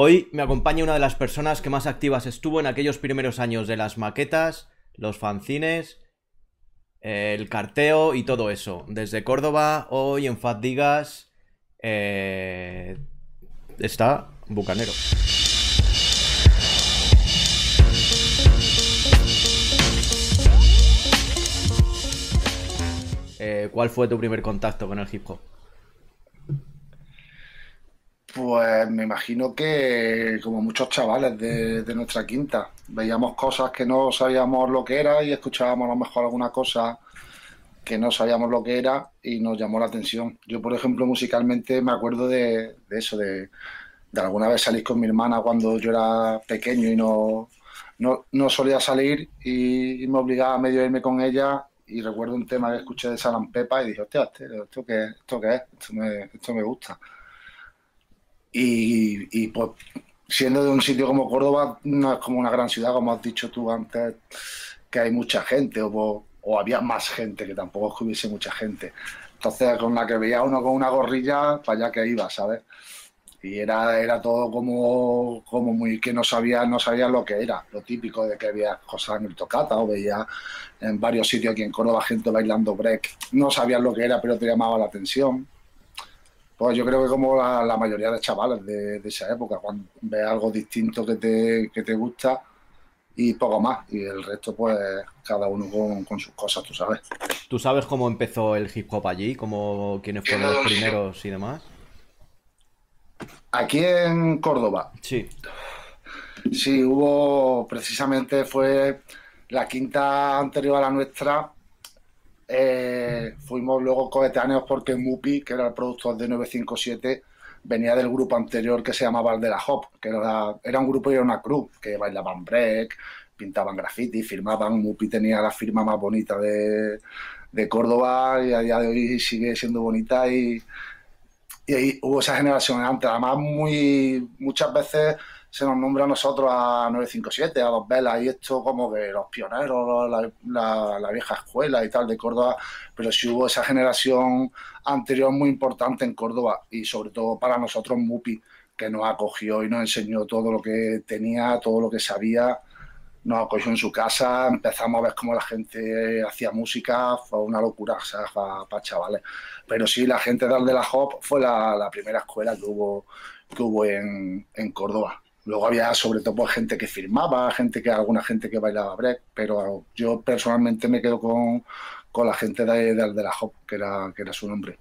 Hoy me acompaña una de las personas que más activas estuvo en aquellos primeros años de las maquetas, los fanzines, el carteo y todo eso. Desde Córdoba, hoy en Fat Digas, eh, está Bucanero. Eh, ¿Cuál fue tu primer contacto con el hip hop? Pues me imagino que como muchos chavales de, nuestra quinta, veíamos cosas que no sabíamos lo que era y escuchábamos a lo mejor alguna cosa que no sabíamos lo que era y nos llamó la atención. Yo, por ejemplo, musicalmente me acuerdo de, eso, de, alguna vez salir con mi hermana cuando yo era pequeño y no, no, solía salir y, me obligaba a medio irme con ella y recuerdo un tema que escuché de Salam Pepa y dije, hostia, ¿esto qué, esto qué es? Esto me, esto me gusta. Y, pues siendo de un sitio como Córdoba, no es como una gran ciudad, como has dicho tú antes, que hay mucha gente, o, o había más gente, que tampoco es que hubiese mucha gente. Entonces, con la que veía uno con una gorrilla, para allá que iba, ¿sabes? Y era, era todo como, como muy que no sabía, no sabía lo que era, lo típico de que había cosas en el tocata o veía en varios sitios aquí en Córdoba gente bailando break. No sabían lo que era, pero te llamaba la atención. Pues yo creo que como la, mayoría de chavales de, esa época, cuando ves algo distinto que te, que te gusta y poco más. Y el resto, pues, cada uno con, sus cosas, tú sabes. ¿Tú sabes cómo empezó el hip hop allí? ¿Cómo, ¿Quiénes fueron los primeros y demás? Aquí en Córdoba. Sí. Sí, hubo, precisamente fue la quinta anterior a la nuestra, eh, fuimos luego coetáneos porque Mupi, que era el productor de 957, venía del grupo anterior que se llamaba el de la Hop, que era, un grupo y era una cruz, que bailaban break, pintaban graffiti, firmaban. Mupi tenía la firma más bonita de, de Córdoba y a día de hoy sigue siendo bonita y, y ahí hubo esa generación antes. Además, muy, muchas veces se nos nombra a nosotros a 957, a Dos Velas, y esto como que los pioneros, la, vieja escuela y tal de Córdoba, pero sí hubo esa generación anterior muy importante en Córdoba y sobre todo para nosotros Mupi, que nos acogió y nos enseñó todo lo que tenía, todo lo que sabía, nos acogió en su casa, empezamos a ver cómo la gente hacía música, fue una locura, o sea, para, chavales. Pero sí, la gente de la Hop fue la, primera escuela que hubo, que hubo en, en Córdoba. Luego había sobre todo pues, gente que firmaba, gente que alguna gente que bailaba break, pero yo personalmente me quedo con, la gente de, de, la Hop, que era, que era su nombre.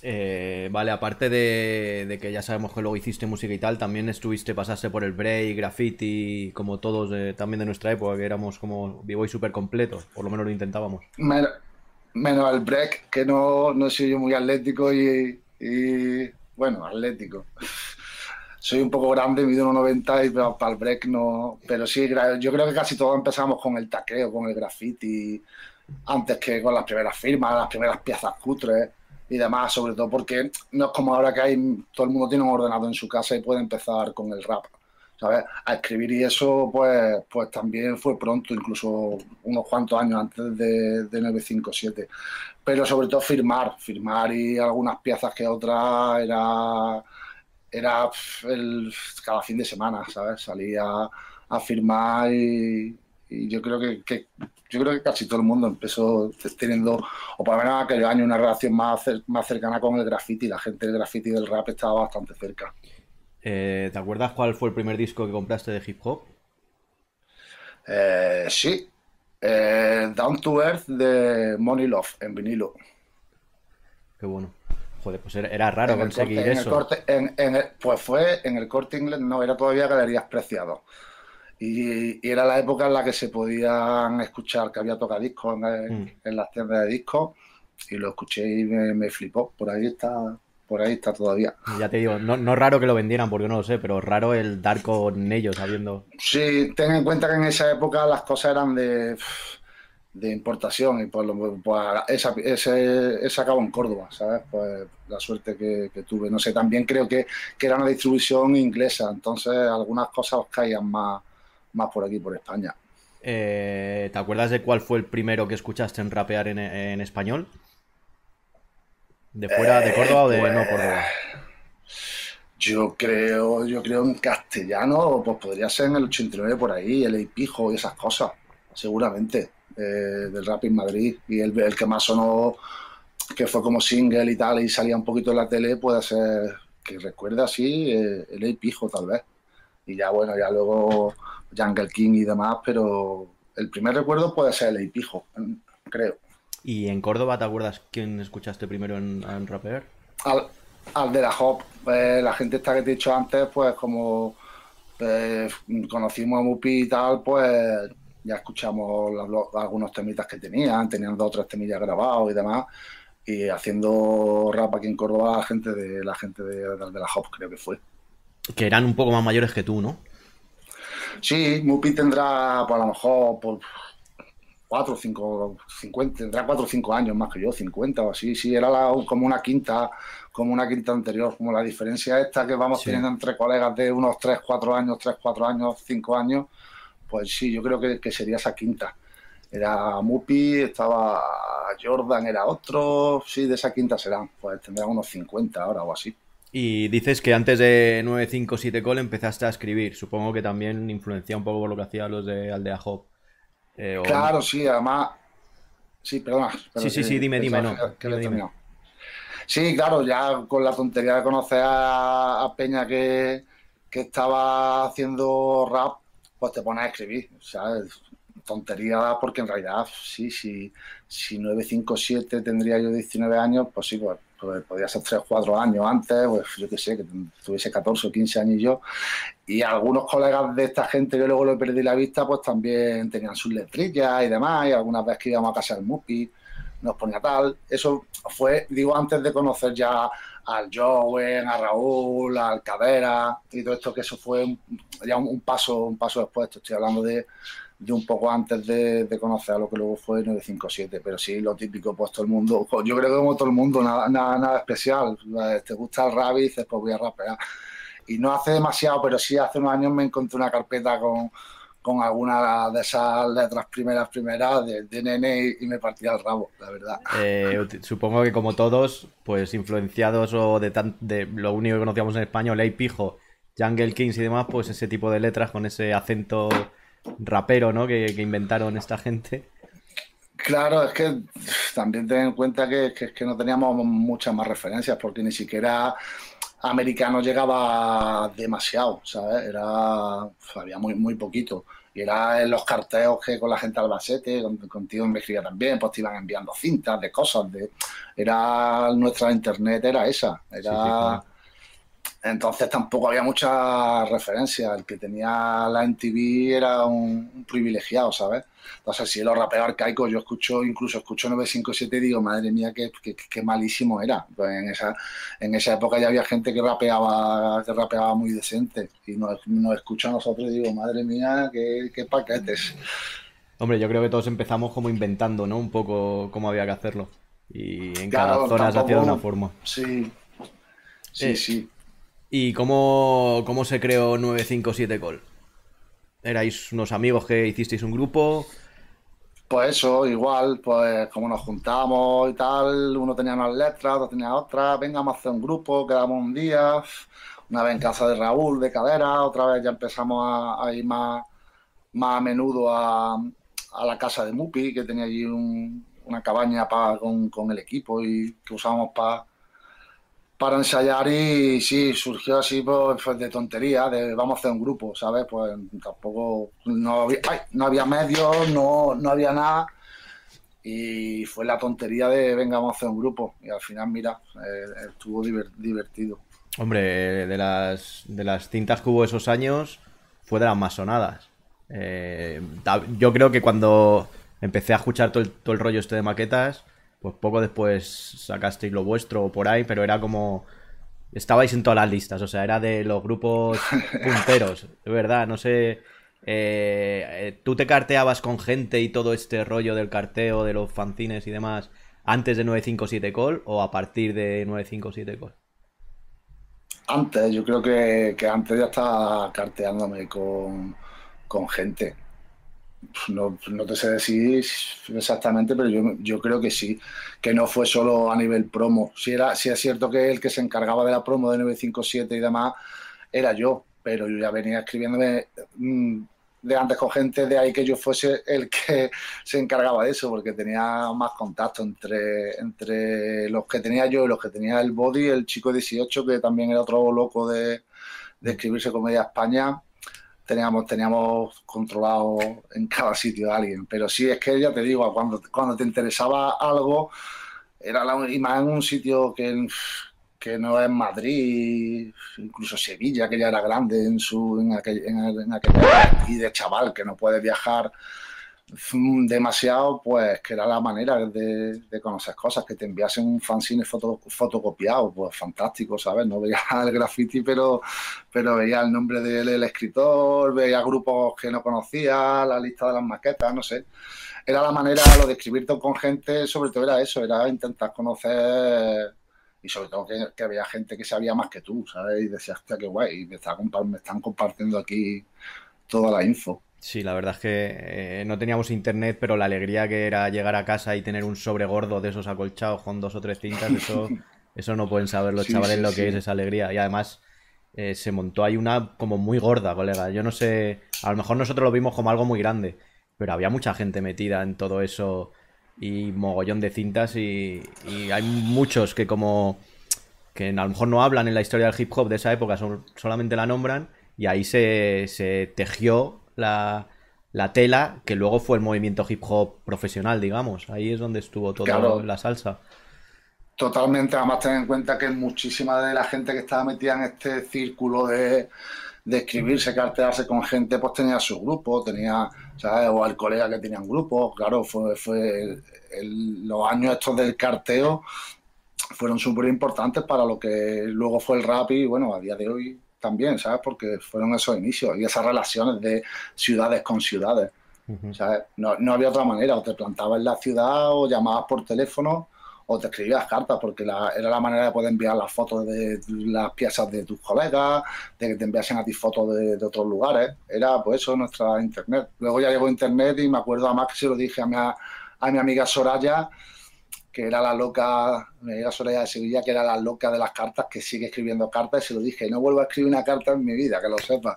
Eh, vale, aparte de, que ya sabemos que luego hiciste música y tal, también estuviste, pasaste por el break, graffiti, como todos también de nuestra época, que éramos como vivo y súper completos, por lo menos lo intentábamos. Menos, el break, que no, no soy yo muy atlético y, y bueno, atlético soy un poco grande, mido 1,90 y para el break no. Pero sí, yo creo que casi todos empezamos con el taqueo, con el graffiti, antes que con las primeras firmas, las primeras piezas cutres y demás, sobre todo porque no es como ahora que hay, todo el mundo tiene un ordenador en su casa y puede empezar con el rap. ¿sabes? A escribir y eso, pues, pues también fue pronto, incluso unos cuantos años antes de, de 957. Pero sobre todo firmar, firmar y algunas piezas que otras era era el, cada fin de semana, ¿sabes? Salía a firmar y, yo creo que, yo creo que casi todo el mundo empezó teniendo, o por lo menos aquel año, una relación más, más cercana con el graffiti. La gente del graffiti y del rap estaba bastante cerca. Eh, ¿Te acuerdas cuál fue el primer disco que compraste de hip hop? Eh, sí, eh, Down to Earth de Money Love en vinilo. Qué bueno. Joder, pues era, raro conseguir eso. pues fue en el corte inglés, no, era todavía galerías preciados. Y, era la época en la que se podían escuchar, que había tocadiscos en, mm. en las tiendas de discos, y lo escuché y me, flipó. Por ahí está, por ahí está todavía. Ya te digo, no, no raro que lo vendieran, porque no lo sé, pero raro el dar con ellos sabiendo. Sí, ten en cuenta que en esa época las cosas eran de de importación y pues, pues esa, ese, ese acabó en Córdoba, ¿sabes? Pues la suerte que, tuve. No sé, también creo que, que, era una distribución inglesa, entonces algunas cosas os caían más, más por aquí, por España. Eh, ¿Te acuerdas de cuál fue el primero que escuchaste en rapear en, en español? ¿De fuera de Córdoba o de no Córdoba? Pues, Yo creo, yo creo en castellano, pues podría ser en el 89 por ahí, el Pijo y esas cosas, seguramente, eh, del rap en Madrid. Y el, el, que más sonó, que fue como single y tal, y salía un poquito en la tele, puede ser, que recuerde así, eh, el Pijo tal vez. Y ya bueno, ya luego Jungle King y demás, pero el primer recuerdo puede ser el Pijo, creo. ¿Y en Córdoba te acuerdas quién escuchaste primero en, en Rapper? al, de la Hop. Pues, la gente esta que te he dicho antes, pues como pues, conocimos a Mupi y tal, pues ya escuchamos algunos temitas que tenían, tenían dos o tres temillas grabados y demás. Y haciendo rap aquí en Córdoba, la gente de la gente de, la Hop creo que fue. Que eran un poco más mayores que tú, ¿no? Sí, Mupi tendrá, pues a lo mejor, por 4 o 5, 50, tendrá 4 o 5 años más que yo, 50 o así. Sí, era como una quinta como una quinta anterior, como la diferencia esta que vamos teniendo entre colegas de unos 3, 4 años, 3, 4 años, 5 años, pues sí, yo creo que, sería esa quinta. Era Mupi, estaba Jordan, era otro, sí, de esa quinta serán, pues tendrán unos 50 ahora o así. Y dices que antes de 957 Call empezaste a escribir, supongo que también influencia un poco por lo que hacían los de Aldea Hop. Eh, claro, sí, además... Sí, perdona. sí, sí, sí, dime, dime, no. dime. Sí, claro, ya con la tontería de conocer a, Peña que, estaba haciendo rap, pues te pones a escribir. O sea, tontería porque en realidad sí, sí, si 957 tendría yo 19 años, pues sí, pues, pues podría ser 3 o 4 años antes, pues yo qué sé, que tuviese 14 o 15 años yo. Y algunos colegas de esta gente que luego le perdí la vista, pues también tenían sus letrillas y demás, y algunas veces que íbamos a casa del Mupi nos ponía tal. Eso fue, digo, antes de conocer ya al Joven, a Raúl, al Cadera y todo esto, que eso fue ya un, paso un paso después. Estoy hablando de, de un poco antes de, conocer a lo que luego fue 957. Pero sí, lo típico, pues todo el mundo, yo creo que como todo el mundo, nada, nada, nada especial. Te gusta el rap y dices, pues voy a rapear. Y no hace demasiado, pero sí hace unos años me encontré una carpeta con con alguna de esas letras primeras, primeras de, nene y, me partía el rabo, la verdad. Eh, supongo que como todos, pues influenciados o de, tan, de lo único que conocíamos en español, Ley Pijo, Jungle Kings y demás, pues ese tipo de letras con ese acento rapero, ¿no? Que, inventaron esta gente. Claro, es que también ten en cuenta que, que, que no teníamos muchas más referencias, porque ni siquiera americano llegaba demasiado, ¿sabes? Era, había muy, muy poquito. Y era en los carteos que con la gente Albacete, contigo me escribía también, pues te iban enviando cintas de cosas. De, era nuestra internet, era esa. Era, entonces tampoco había mucha referencia. El que tenía la NTV era un, privilegiado, ¿sabes? Entonces, si los rapeos arcaicos, yo escucho, incluso escucho 957 y digo, madre mía, qué, qué, malísimo era. Pues en esa, en esa época ya había gente que rapeaba, que rapeaba muy decente. Y nos, nos escucha a nosotros y digo, madre mía, qué, qué paquetes. Hombre, yo creo que todos empezamos como inventando, ¿no? Un poco cómo había que hacerlo. Y en cada zona se hacía de una forma. Sí, sí, eh, sí. ¿Y cómo, cómo se creó 957 Call? ¿Erais unos amigos que hicisteis un grupo? Pues eso, igual, pues como nos juntamos y tal, uno tenía unas letras, otro tenía otras, venga, vamos a hacer un grupo, quedamos un día, una vez en casa de Raúl, de cadera, otra vez ya empezamos a, ir más, más a menudo a, la casa de Mupi, que tenía allí una cabaña con, con, el equipo y que usábamos para para ensayar y sí, surgió así pues, pues, de tontería, de vamos a hacer un grupo, ¿sabes? Pues tampoco, no había, no había medios, no, no había nada y fue la tontería de venga, vamos a hacer un grupo y al final, mira, eh, estuvo divertido. Hombre, de las, de las cintas que hubo esos años fue de las más sonadas. Eh, yo creo que cuando empecé a escuchar todo el rollo este de maquetas, pues poco después sacasteis lo vuestro por ahí, pero era como... Estabais en todas las listas, o sea, era de los grupos punteros, de verdad, no sé... Eh, eh, ¿Tú te carteabas con gente y todo este rollo del carteo, de los fanzines y demás, antes de 957 Call o a partir de 957 Call? Antes, yo creo que, antes ya estaba carteándome con, con gente. No, te sé decir exactamente, pero yo, yo, creo que sí, que no fue solo a nivel promo. Si, era, si es cierto que el que se encargaba de la promo de 957 y demás era yo, pero yo ya venía escribiéndome mm, de antes con gente de ahí que yo fuese el que se encargaba de eso, porque tenía más contacto entre, entre los que tenía yo y los que tenía el Body, el chico 18, que también era otro loco de, de escribirse Comedia España teníamos, teníamos controlado en cada sitio a alguien. Pero sí, es que ya te digo, cuando, cuando te interesaba algo, era la, y más en un sitio que, que no es Madrid, incluso Sevilla, que ya era grande en, su, en, aquel, en, aquel, y de chaval, que no puede viajar demasiado, pues que era la manera de, conocer cosas, que te enviasen un fanzine foto, fotocopiado, pues fantástico, ¿sabes? No veía el graffiti, pero, pero veía el nombre del escritor, veía grupos que no conocía, la lista de las maquetas, no sé. Era la manera, lo de escribirte con gente, sobre todo era eso, era intentar conocer y sobre todo que, había gente que sabía más que tú, ¿sabes? Y decías, hostia, qué guay, me, me están compartiendo aquí toda la info. Sí, la verdad es que eh, no teníamos internet, pero la alegría que era llegar a casa y tener un sobre gordo de esos acolchados con dos o tres cintas, eso, eso no pueden saber los chavales lo que es esa alegría. Y además eh, se montó ahí una como muy gorda, colega. Yo no sé, a lo mejor nosotros lo vimos como algo muy grande, pero había mucha gente metida en todo eso y mogollón de cintas y, y hay muchos que como que a lo mejor no hablan en la historia del hip hop de esa época, son, solamente la nombran y ahí se, se tejió la, tela, que luego fue el movimiento hip hop profesional, digamos. Ahí es donde estuvo toda la salsa. Totalmente, además ten en cuenta que muchísima de la gente que estaba metida en este círculo de, de escribirse, cartearse con gente, pues tenía su grupo, tenía, ¿sabes? O el colega que tenía un grupo, claro, fue, fue los años estos del carteo fueron súper importantes para lo que luego fue el rap y bueno, a día de hoy también, ¿sabes? Porque fueron esos inicios y esas relaciones de ciudades con ciudades. ¿sabes? No, no, había otra manera, o te plantabas en la ciudad o llamabas por teléfono o te escribías cartas, porque era la manera de poder enviar las fotos de las piezas de tus colegas, de que te enviasen a ti fotos de, otros lugares. Era pues eso nuestra internet. Luego ya llegó internet y me acuerdo además que se lo dije a mi, a mi amiga Soraya, que era la loca, me diga Soraya de Sevilla, que era la loca de las cartas, que sigue escribiendo cartas, y se lo dije, no vuelvo a escribir una carta en mi vida, que lo sepa,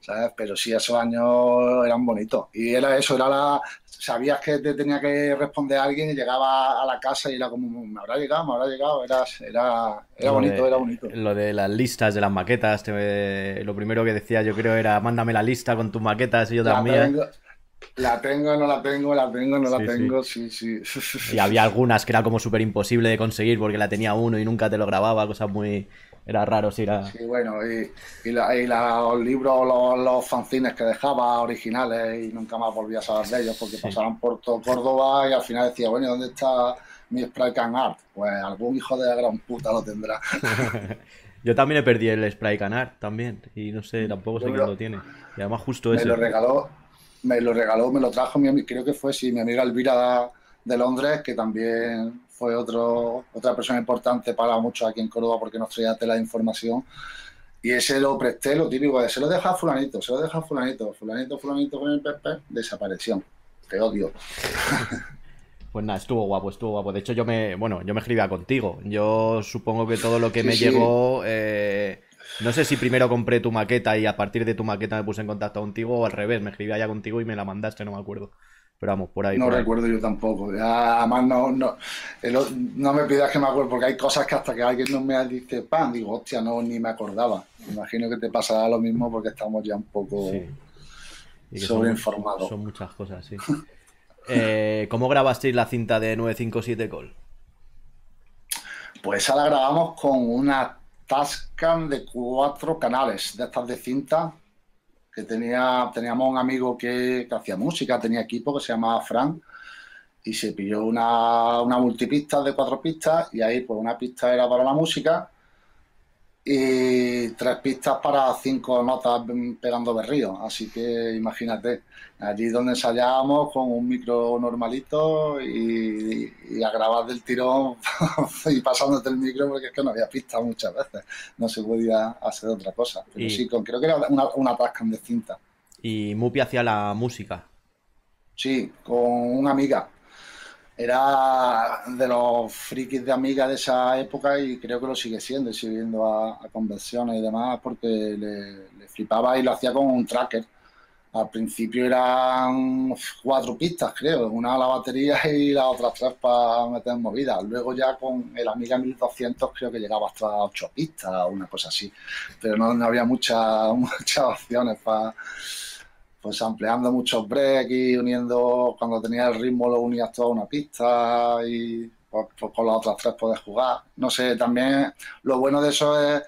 ¿sabes? Pero sí, esos años eran bonitos. Y era eso, era la... Sabías que te tenía que responder a alguien y llegaba a la casa y era como, me habrá llegado, me habrá llegado, era, era, bonito, era bonito. Lo de las listas de las maquetas, lo primero que decía yo creo era, mándame la lista con tus maquetas y yo también. La tengo, no la tengo, la tengo, no la tengo, sí, sí. Y había algunas que era como súper imposible de conseguir porque la tenía uno y nunca te lo grababa, cosas muy... Era raro, sí, era... Sí, bueno, y, y, los libros, los, los, fanzines que dejaba originales y nunca más volví a saber de ellos porque pasaban por todo Córdoba y al final decía, bueno, ¿dónde está mi Spray Can Art? Pues algún hijo de la gran puta lo tendrá. Yo también he perdido el Spray Can Art, también, y no sé, tampoco sé quién lo tiene. Y además justo ese... Me lo regaló me lo regaló, me lo trajo mi creo que fue sí, mi amiga Elvira de Londres, que también fue otro, otra persona importante para muchos aquí en Córdoba porque nos traía tela de información. Y ese lo presté, lo típico de se lo deja a fulanito, se lo deja a fulanito, fulanito, fulanito con el pepe, desapareció. Te odio. Pues nada, estuvo guapo, estuvo guapo. De hecho, yo me, bueno, yo me escribía contigo. Yo supongo que todo lo que me llegó eh, no sé si primero compré tu maqueta y a partir de tu maqueta me puse en contacto contigo o al revés, me escribía ya contigo y me la mandaste, no me acuerdo. Pero vamos, por ahí. No recuerdo yo tampoco. además, no, no, no me pidas que me acuerdo, porque hay cosas que hasta que alguien no me dice pan, digo, hostia, no, ni me acordaba. Imagino que te pasará lo mismo porque estamos ya un poco sobreinformados. Son, muchas cosas, sí. eh, ¿Cómo grabasteis la cinta de 957 Call? Pues esa la grabamos con una Tascam de cuatro canales de estas de cinta que tenía, teníamos un amigo que, hacía música, tenía equipo que se llamaba Frank y se pilló una, una multipista de cuatro pistas y ahí pues una pista era para la música y tres pistas para cinco notas pegando berrío. Así que imagínate, allí donde ensayábamos con un micro normalito y, a grabar del tirón y pasándote el micro porque es que no había pistas muchas veces. No se podía hacer otra cosa. Pero sí, con, creo que era una, una Tascam de cinta. Y Mupi hacía la música. Sí, con una amiga. Era de los frikis de amiga de esa época y creo que lo sigue siendo, siguiendo a, convenciones y demás, porque le, flipaba y lo hacía con un tracker al principio eran cuatro pistas, creo, una a la batería y las otras tres para meter movidas. Luego ya con el Amiga 1200 creo que llegaba hasta ocho pistas, una cosa así. Pero no, había muchas muchas opciones para pues ampliando muchos breaks y uniendo, cuando tenía el ritmo lo unías toda una pista y pues, pues con las otras tres puedes jugar. No sé, también lo bueno de eso es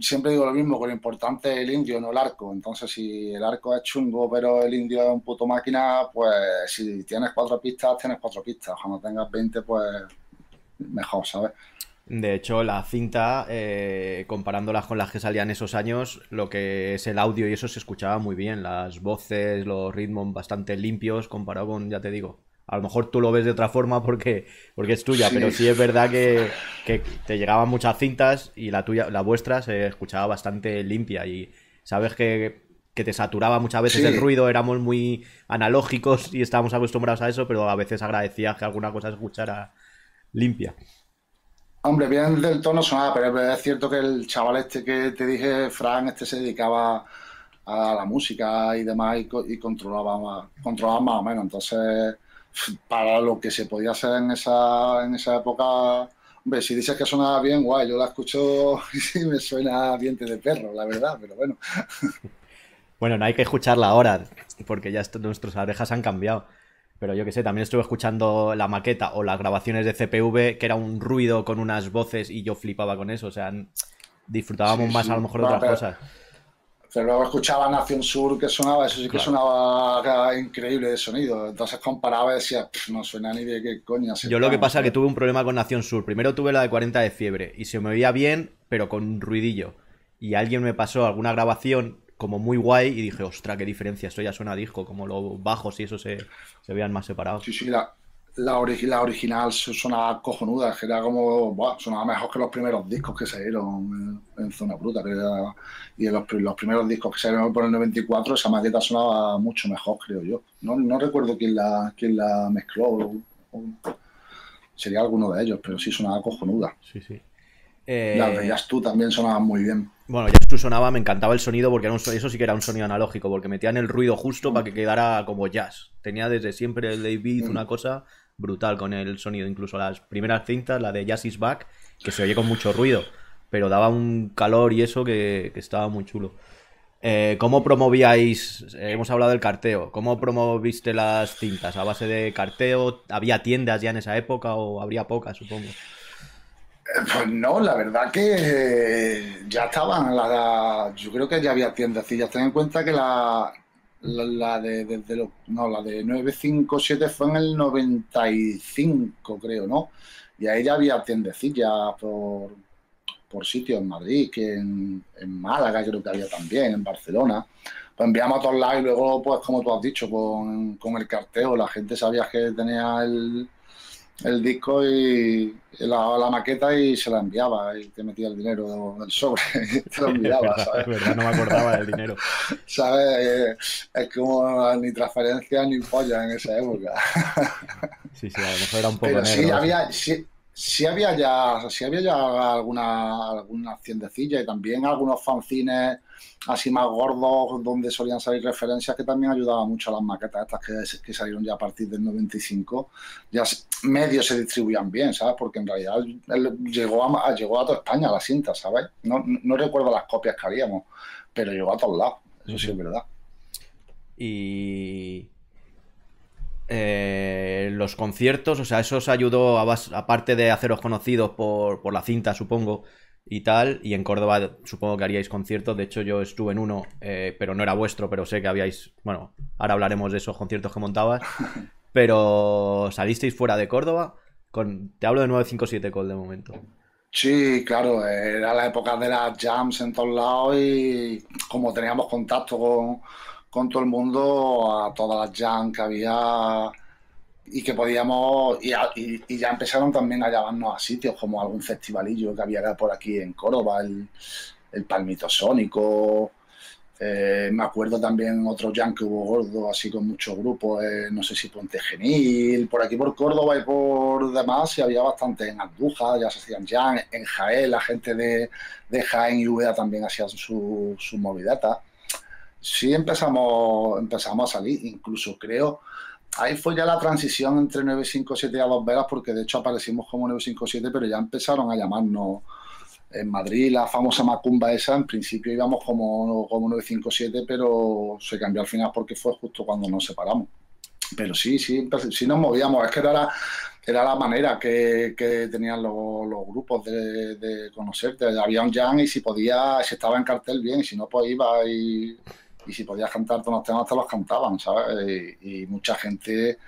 siempre digo lo mismo, que lo importante es el indio, no el arco. Entonces, si el arco es chungo, pero el indio es un puto máquina, pues si tienes cuatro pistas, tienes cuatro pistas. Cuando tengas 20, pues mejor, ¿sabes? De hecho, la cinta, eh, comparándolas con las que salían esos años, lo que es el audio y eso se escuchaba muy bien. Las voces, los ritmos bastante limpios comparado con, ya te digo, a lo mejor tú lo ves de otra forma porque, porque es tuya, pero sí es verdad que, te llegaban muchas cintas y la tuya, la vuestra se escuchaba bastante limpia y sabes que, te saturaba muchas veces el ruido, éramos muy analógicos y estábamos acostumbrados a eso, pero a veces agradecías que alguna cosa se escuchara limpia. Hombre, bien del tono sonaba, pero es cierto que el chaval este que te dije, Fran, este se dedicaba a la música y demás y, controlaba, controlaba más o menos, entonces para lo que se podía hacer en esa, en esa época, hombre, si dices que sonaba bien, guay, yo la escucho y me suena diente de perro, la verdad, pero bueno. Bueno, no hay que escucharla ahora, porque ya nuestras orejas han cambiado. Pero yo que sé, también estuve escuchando la maqueta o las grabaciones de CPV, que era un ruido con unas voces y yo flipaba con eso. O sea, disfrutábamos más a lo mejor de otras cosas. Pero luego escuchaba Nación Sur que sonaba, eso sí que sonaba increíble de sonido. Entonces comparaba y decía, no suena ni de qué coña. Yo lo que pasa es que tuve un problema con Nación Sur. Primero tuve la de 40 de fiebre y se me oía bien, pero con ruidillo. Y alguien me pasó alguna grabación como muy guay y dije, ostra, qué diferencia, esto ya suena a disco, como los bajos y eso se, se vean más separados. Sí, sí, la, la, original sonaba cojonuda, que era como, sonaba mejor que los primeros discos que salieron en, Zona Bruta. y en los, primeros discos que salieron por el 94, esa maqueta sonaba mucho mejor, creo yo. No, recuerdo quién la, quién la mezcló. sería alguno de ellos, pero sí sonaba cojonuda. Sí, sí. Las de Jazz tú también sonaban muy bien. Bueno, Jazz sonaba, me encantaba el sonido porque era un, eso sí que era un sonido analógico, porque metían el ruido justo para que quedara como jazz. Tenía desde siempre el David mm. una cosa brutal con el sonido. Incluso las primeras cintas, la de Jazz is Back, que se oye con mucho ruido, pero daba un calor y eso que, estaba muy chulo. Eh, ¿Cómo promovíais? Eh, hemos hablado del carteo. ¿Cómo promoviste las cintas? ¿A base de carteo? ¿Había tiendas ya en esa época o habría pocas, supongo? Eh, pues no, la verdad que ya estaban. yo creo que ya había ya ten en cuenta que la, la, de, desde no, la de 957 fue en el 95, creo, ¿no? Y ahí ya había tiendecillas por, por sitios en Madrid, que en, en, Málaga creo que había también, en Barcelona. Pues enviamos a todos lados y luego, pues como tú has dicho, con, con el carteo, la gente sabía que tenía el, el disco y la, la, maqueta y se la enviaba y te metía el dinero del sobre y te lo enviaba, ¿sabes? verdad, no me acordaba del dinero. ¿Sabes? Es como ni transferencia ni polla en esa época. Sí, sí, a lo mejor era un poco Pero sí había, sí, sí, había ya, sí había ya alguna, alguna ciendecilla y también algunos fanzines así más gordos donde solían salir referencias que también ayudaban mucho a las maquetas estas que, salieron ya a partir del 95 ya medios se distribuían bien ¿sabes? porque en realidad llegó a, llegó a toda España la cinta ¿sabes? No, no recuerdo las copias que haríamos pero llegó a todos lados eso sí es verdad y eh, los conciertos, o sea, eso os ayudó, a aparte de haceros conocidos por, por la cinta, supongo, y tal. Y en Córdoba supongo que haríais conciertos. De hecho, yo estuve en uno, eh, pero no era vuestro, pero sé que habíais. Bueno, ahora hablaremos de esos conciertos que montabas. Pero salisteis fuera de Córdoba. Con, te hablo de 957 Col de momento. Sí, claro, era la época de las jams en todos lados y como teníamos contacto con, con todo el mundo, a todas las jams que había y que podíamos, y, ya empezaron también a llamarnos a sitios como algún festivalillo que había por aquí en Córdoba, el, el Palmito Sónico, Eh, me acuerdo también otro jam que hubo gordo, así con muchos grupos, eh, no sé si Ponte Genil, por aquí por Córdoba y por demás, y había bastante en Andújar, ya se hacían jam, en Jaén, la gente de, de Jaén y Úbeda también hacían su, su movidata. Sí empezamos, empezamos a salir, incluso creo, ahí fue ya la transición entre 957 y a Dos Vegas, porque de hecho aparecimos como 957, pero ya empezaron a llamarnos en Madrid, la famosa Macumba esa, en principio íbamos como, como 957, pero se cambió al final porque fue justo cuando nos separamos. Pero sí, sí, sí nos movíamos, es que era la, era la manera que, tenían los, grupos de, de, conocerte. Había un jam y si podía, si estaba en cartel bien, y si no, pues iba y, y si podías cantar todos los temas, te los cantaban, ¿sabes? Y, y mucha gente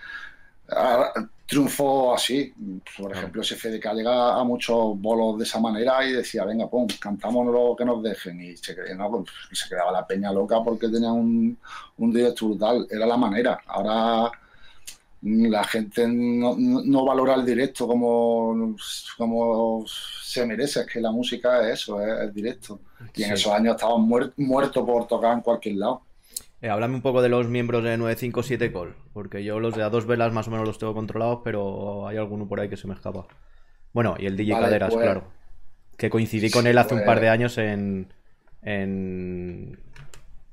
triunfó así. Por ejemplo, SFDK llega a muchos bolos de esa manera y decía, venga, pum, cantamos lo que nos dejen. Y se, no, se quedaba la peña loca porque tenía un, un directo brutal. Era la manera. Ahora la gente no, no, valora el directo como, como se merece. Es que la música es eso, es directo. Y en esos años estábamos muertos muerto por tocar en cualquier lado. Eh, háblame un poco de los miembros de 957 Col, porque yo los de a dos velas más o menos los tengo controlados, pero hay alguno por ahí que se me escapa. Bueno, y el DJ vale, Caderas, pues, claro. Que coincidí con él hace pues, un par de años en. en.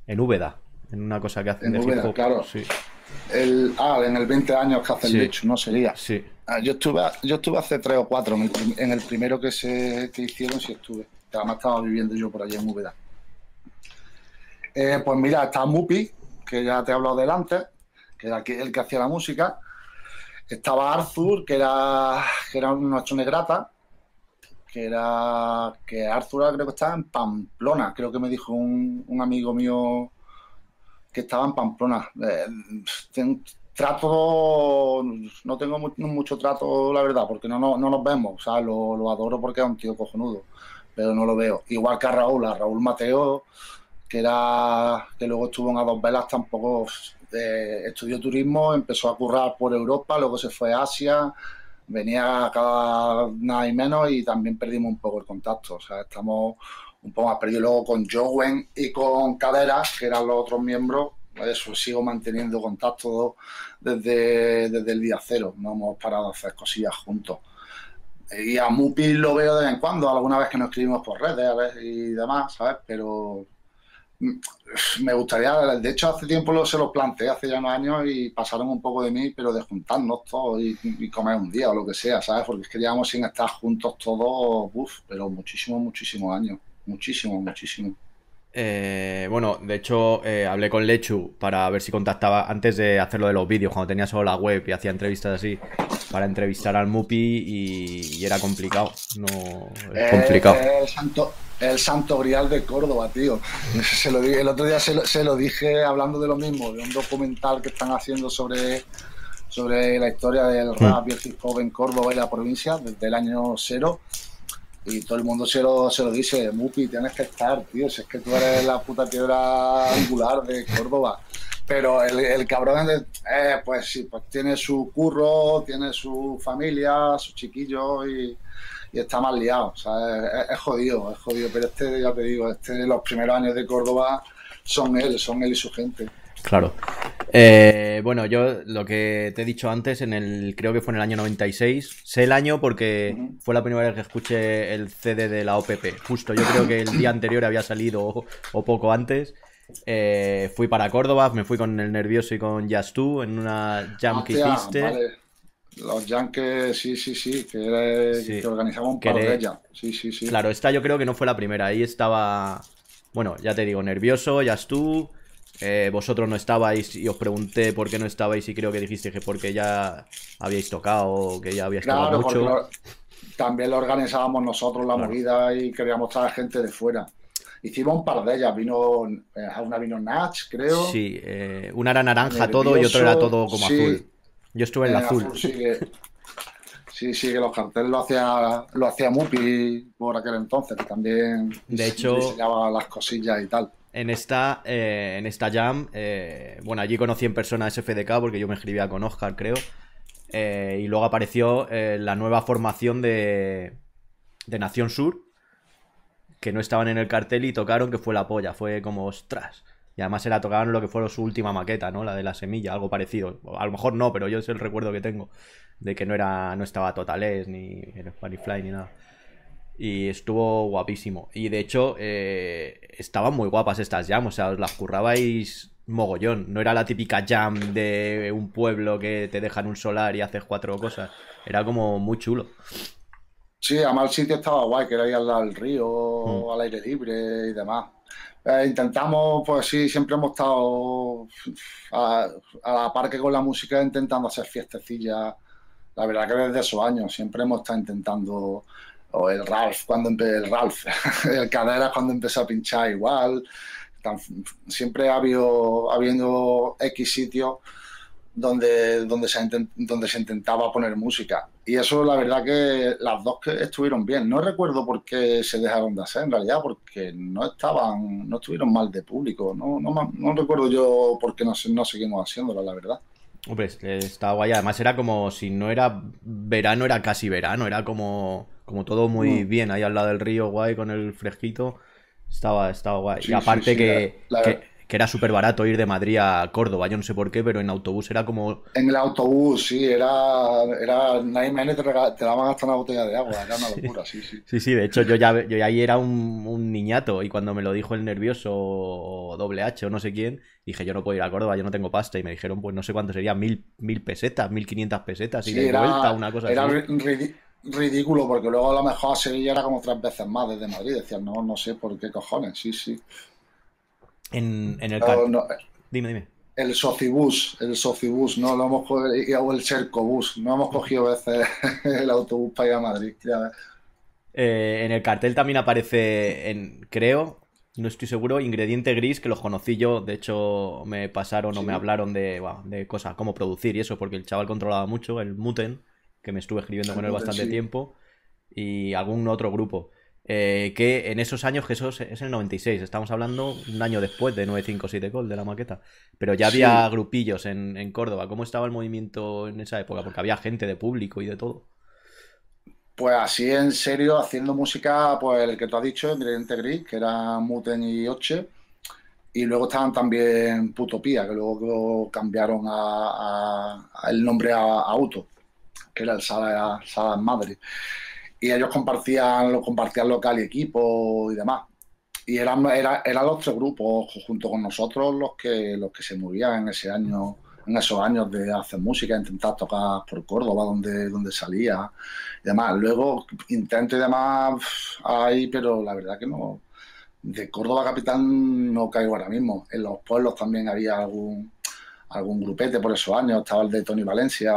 en Úbeda, en una cosa que hacen en de Úbeda, claro. Sí. El, ah, en el 20 años que hace el sí. no sería. Sí. Ah, yo, estuve, yo estuve hace 3 o 4, en el, en el primero que, se, que hicieron, sí estuve. Además estaba viviendo yo por allí en Úbeda. Eh, pues mira, está Mupi, que ya te he hablado delante, que era el que hacía la música. Estaba Arthur, que era, que era nuestro negrata, que era que Arthur creo que estaba en Pamplona, creo que me dijo un, un amigo mío que estaba en Pamplona. Eh, trato, no tengo mucho, mucho, trato, la verdad, porque no, no, no nos vemos, o sea, lo, lo, adoro porque es un tío cojonudo, pero no lo veo. Igual que a Raúl, a Raúl Mateo, que era que luego estuvo en a dos velas tampoco eh, estudió turismo empezó a currar por Europa luego se fue a Asia venía cada nada y menos y también perdimos un poco el contacto. O sea estamos un poco más perdidos. Luego con Jowen y con Caderas que eran los otros miembros eso sigo manteniendo contacto desde, desde el día cero. No hemos parado a hacer cosillas juntos y a Mupi lo veo de vez en cuando alguna vez que nos escribimos por redes y demás sabes pero me gustaría, de hecho hace tiempo se lo planteé, hace ya unos años y pasaron un poco de mí, pero de juntarnos todos y, y, comer un día o lo que sea, ¿sabes? Porque es que llevamos sin estar juntos todos, uff, pero muchísimos, muchísimos años, muchísimo, muchísimo. Eh, bueno, de hecho eh, hablé con Lechu para ver si contactaba antes de hacerlo de los vídeos, cuando tenía solo la web y hacía entrevistas así, para entrevistar al Mupi y, y era complicado, no, es complicado. Eh, el santo, el santo grial de Córdoba, tío. Se lo el otro día se lo, se lo, dije hablando de lo mismo, de un documental que están haciendo sobre, sobre la historia del rap y el hip hop en Córdoba y la provincia desde el año cero. Y todo el mundo se lo, se lo dice, Mupi, tienes que estar, tío, si es que tú eres la puta piedra angular de Córdoba. Pero el, el cabrón, eh, pues sí, pues tiene su curro, tiene su familia, sus chiquillos y, está más liado. O sea, es, es, jodido, es jodido. Pero este, ya te digo, este, los primeros años de Córdoba son él, son él y su gente. Claro. Eh, bueno, yo lo que te he dicho antes, en el creo que fue en el año 96, sé el año porque fue la primera vez que escuché el CD de la OPP. Justo, yo creo que el día anterior había salido o, o poco antes. Eh, fui para Córdoba, me fui con el nervioso y con Jazz 2 en una jam que hiciste. Vale. Los Yankees, sí, sí, sí, que, era, sí. que organizamos un par de ellas. Sí, sí, sí. Claro, esta yo creo que no fue la primera. Ahí estaba, bueno, ya te digo, nervioso, Jazz 2 eh, vosotros no estabais y os pregunté por qué no estabais y creo que dijiste que porque ya habíais tocado, que ya habíais claro, tocado mucho. Lo, también lo organizábamos nosotros la claro. movida y queríamos traer gente de fuera. Hicimos un par de ellas, vino eh, una vino Natch, creo. Sí, eh, una era naranja Nervioso, todo y otro era todo como sí, azul. Yo estuve en el azul. azul sí, que, sí, sí, que los carteles lo hacía, lo hacía Mupi por aquel entonces, que también de hecho, diseñaba las cosillas y tal en esta, eh, en esta jam, eh, bueno, allí conocí en persona a SFDK porque yo me escribía con Oscar, creo. Eh, y luego apareció eh, la nueva formación de, de Nación Sur, que no estaban en el cartel y tocaron que fue la polla, fue como ostras. Y además era tocaban lo que fue su última maqueta, ¿no? La de la semilla, algo parecido. A lo mejor no, pero yo es el recuerdo que tengo de que no era no estaba Totales ni Funny Fly ni nada. Y estuvo guapísimo. Y de hecho, eh, estaban muy guapas estas jam, o sea, os las currabais mogollón. No era la típica jam de un pueblo que te dejan un solar y haces cuatro cosas. Era como muy chulo. Sí, además el sitio estaba guay, que era ahí al lado del río, mm. al aire libre y demás. Eh, intentamos, pues sí, siempre hemos estado a, la par que con la música intentando hacer fiestecillas. La verdad que desde esos años siempre hemos estado intentando, o el Ralph, cuando el Ralph, el Cadera cuando empezó a pinchar igual. siempre ha habido, habiendo X sitios donde, donde, se, donde se intentaba poner música. Y eso, la verdad, que las dos que estuvieron bien. No recuerdo por qué se dejaron de hacer, en realidad, porque no estaban, no estuvieron mal de público. No, no, no recuerdo yo por qué no, no seguimos haciéndolo, la verdad. Hombre, estaba guay. Además, era como si no era verano, era casi verano. Era como, como todo muy mm. bien ahí al lado del río, guay, con el fresquito. Estaba, estaba guay. y aparte que, que era súper barato ir de Madrid a Córdoba, yo no sé por qué, pero en autobús era como... En el autobús, sí, era... era nadie menos te, te daban hasta una botella de agua, era una locura, sí, sí. Sí, sí, de hecho yo ya, yo ahí era un, niñato y cuando me lo dijo el nervioso o doble H o no sé quién, dije yo no puedo ir a Córdoba, yo no tengo pasta y me dijeron pues no sé cuánto sería, mil, mil pesetas, mil quinientas pesetas y de vuelta, una cosa era ridículo porque luego a lo mejor a Sevilla era como tres veces más desde Madrid, decían no, no sé por qué cojones, sí, sí. En, el Dime, dime. El socibus, el socibus, no lo hemos cogido, o el cercobús, no hemos cogido veces el autobús para ir a Madrid. Eh, en el cartel también aparece, en, creo, no estoy seguro, ingrediente gris, que los conocí yo. De hecho, me pasaron o me hablaron de, de cosas, cómo producir y eso, porque el chaval controlaba mucho, el Muten, que me estuve escribiendo con él bastante tiempo, y algún otro grupo. Eh, que en esos años, que eso es el 96, estamos hablando un año después de 957 Col, de la maqueta, pero ya había grupillos en, Córdoba. ¿Cómo estaba el movimiento en esa época? Porque había gente de público y de todo. Pues así en serio, haciendo música, pues el que tú has dicho, Ingrediente Gris, que era Muten y Oche, y luego estaban también Putopía, que luego cambiaron a, el nombre a, Auto, que era el Sala, Sala en Madrid y ellos compartían, compartían local y equipo y demás. Y eran, era, eran los tres grupos junto con nosotros los que, los que se movían en ese año, en esos años de hacer música, intentar tocar por Córdoba donde, donde salía y demás. Luego intento y demás hay, pero la verdad que no. De Córdoba capital no caigo ahora mismo. En los pueblos también había algún algún grupete por esos años. Estaba el de Tony Valencia,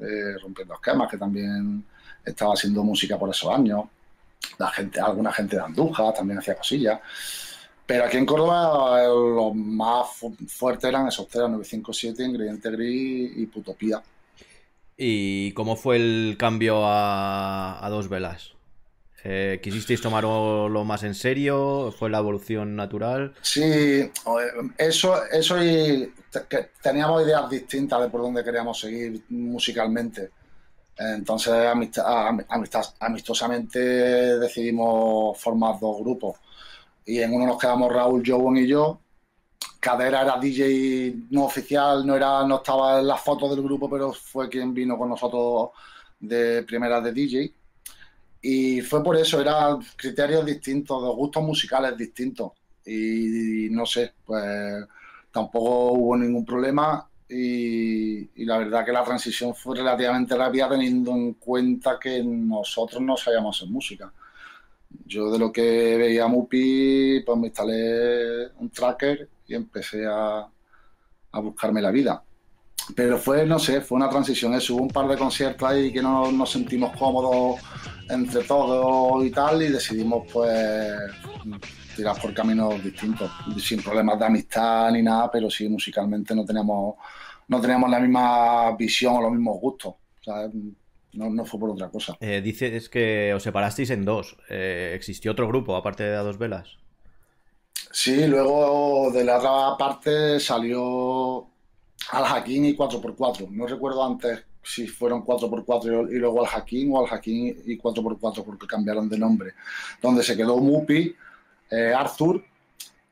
eh, Rompiendo Esquemas, que también estaba haciendo música por esos años. La gente, alguna gente de Andújar también hacía cosillas. Pero aquí en Córdoba los más fuertes eran esos tres, 957, Ingrediente Gris y Putopía. ¿Y cómo fue el cambio a, dos velas? Eh, ¿Quisisteis tomarlo más en serio? ¿Fue la evolución natural? Sí, eso, eso y teníamos ideas distintas de por dónde queríamos seguir musicalmente. Entonces, amistosamente decidimos formar dos grupos. Y en uno nos quedamos Raúl, Joven y yo. Cadera era DJ no oficial, no, era, no estaba en las fotos del grupo, pero fue quien vino con nosotros de primera de DJ. Y fue por eso, eran criterios distintos, de gustos musicales distintos. Y, no sé, pues tampoco hubo ningún problema y, la verdad que la transición fue relativamente rápida teniendo en cuenta que nosotros no sabíamos hacer música. Yo de lo que veía Mupi, pues me instalé un tracker y empecé a, a buscarme la vida. Pero fue, no sé, fue una transición. Eso, hubo un par de conciertos ahí que no nos sentimos cómodos entre todos y tal, y decidimos pues tirar por caminos distintos, sin problemas de amistad ni nada, pero sí musicalmente no teníamos, no teníamos la misma visión o los mismos gustos. no, fue por otra cosa. Eh, dices que os separasteis en dos. Eh, ¿Existió otro grupo aparte de A Dos Velas? Sí, luego de la otra parte salió Al Hakim y 4x4. No recuerdo antes si fueron 4x4 y luego al Hakim o al Hakim y 4x4 porque cambiaron de nombre. Donde se quedó Mupi, eh, Arthur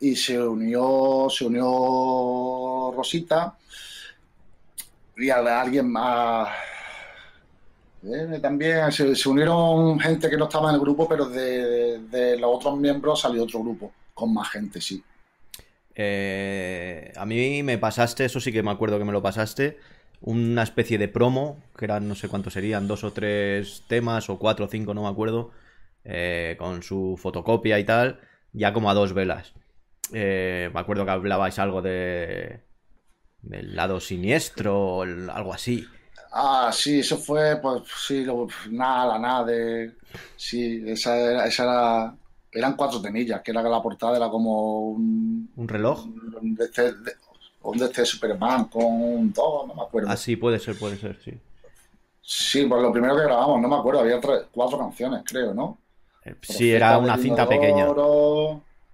y se unió, se unió Rosita y a alguien más. También se, unieron gente que no estaba en el grupo, pero de, los otros miembros salió otro grupo con más gente, sí. Eh, a mí me pasaste, eso sí que me acuerdo que me lo pasaste, una especie de promo, que eran no sé cuántos serían, dos o tres temas, o cuatro o cinco, no me acuerdo, eh, con su fotocopia y tal, ya como a dos velas. me acuerdo que hablabais algo de, del lado siniestro o algo así. Ah, sí, eso fue, pues sí, nada, la nada de... Sí, esa era, esa era... Eran cuatro temillas, que era que la portada era como un... ¿Un reloj? Un de este, un de este Superman con un todo, no me acuerdo. Ah, sí, puede ser, puede ser, sí. Sí, pues lo primero que grabamos, no me acuerdo, había cuatro canciones, creo, ¿no? Eh, sí, era una cinta pequeña.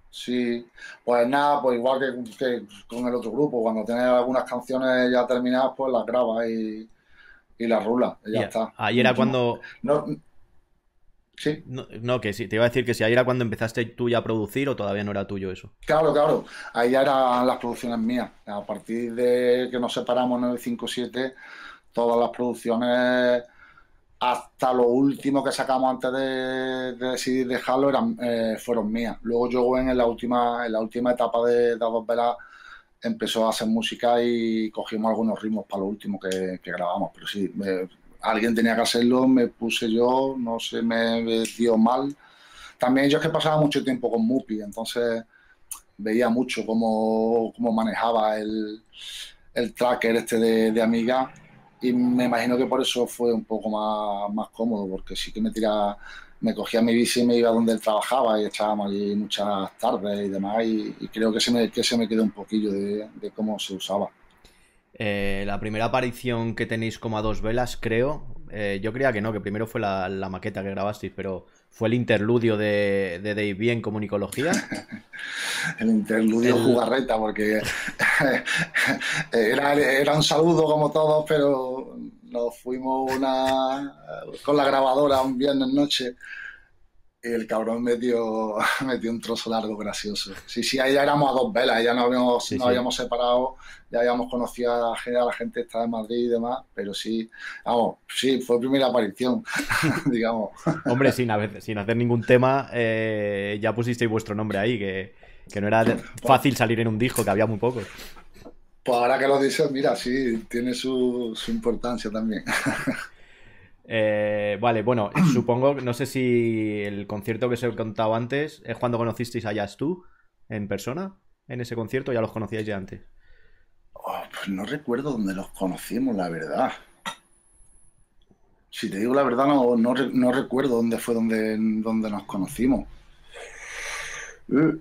Sí, pues nada, pues igual que, con el otro grupo, cuando tienes algunas canciones ya terminadas, pues las grabas y, y las rulas, y ya está. Ahí era cuando... No, sí. No, que sí, te iba a decir que si ahí era cuando empezaste tú ya a producir o todavía no era tuyo eso. Claro, claro, ahí ya eran las producciones mías. A partir de que nos separamos 957, todas las producciones hasta lo último que sacamos antes de, decidir dejarlo eran, eh, fueron mías. Luego yo en la última, en la última etapa de, de Dos Velas empezó a hacer música y cogimos algunos ritmos para lo último que, grabamos. Pero sí, alguien tenía que hacerlo, me puse yo, no se me dio mal. También yo es que pasaba mucho tiempo con Mupi, entonces veía mucho cómo, cómo manejaba el, el tracker este de, de Amiga y me imagino que por eso fue un poco más, más cómodo, porque sí que me tiraba, me cogía mi bici y me iba donde él trabajaba y echábamos allí muchas tardes y demás, y, creo que se, me, que se me quedó un poquillo de, cómo se usaba. Eh, la primera aparición que tenéis como a dos velas, creo, eh, yo creía que no, que primero fue la, la maqueta que grabasteis, pero fue el interludio de, de Dave Bien Comunicología. el interludio jugarreta, porque era, era, un saludo como todos, pero nos fuimos una con la grabadora un viernes noche el cabrón metió, metió un trozo largo gracioso. Sí, sí, ahí ya éramos a dos velas, ya no habíamos, no habíamos separado, ya habíamos conocido a la, a la gente está de Madrid y demás, pero sí, vamos, sí, fue primera aparición, digamos. Hombre, sin, sin hacer ningún tema, eh, ya pusisteis vuestro nombre ahí, que, que no era pues fácil salir en un disco, que había muy pocos. Pues ahora que lo dices, mira, sí, tiene su, su importancia también. Eh, vale, bueno, supongo, no sé si el concierto que os he contado antes es cuando conocisteis a Jazz tú en persona, en ese concierto, ya los conocíais ya antes. Oh, pues no recuerdo dónde los conocimos, la verdad. Si te digo la verdad, no, no, recuerdo dónde fue donde, donde nos conocimos. Uh,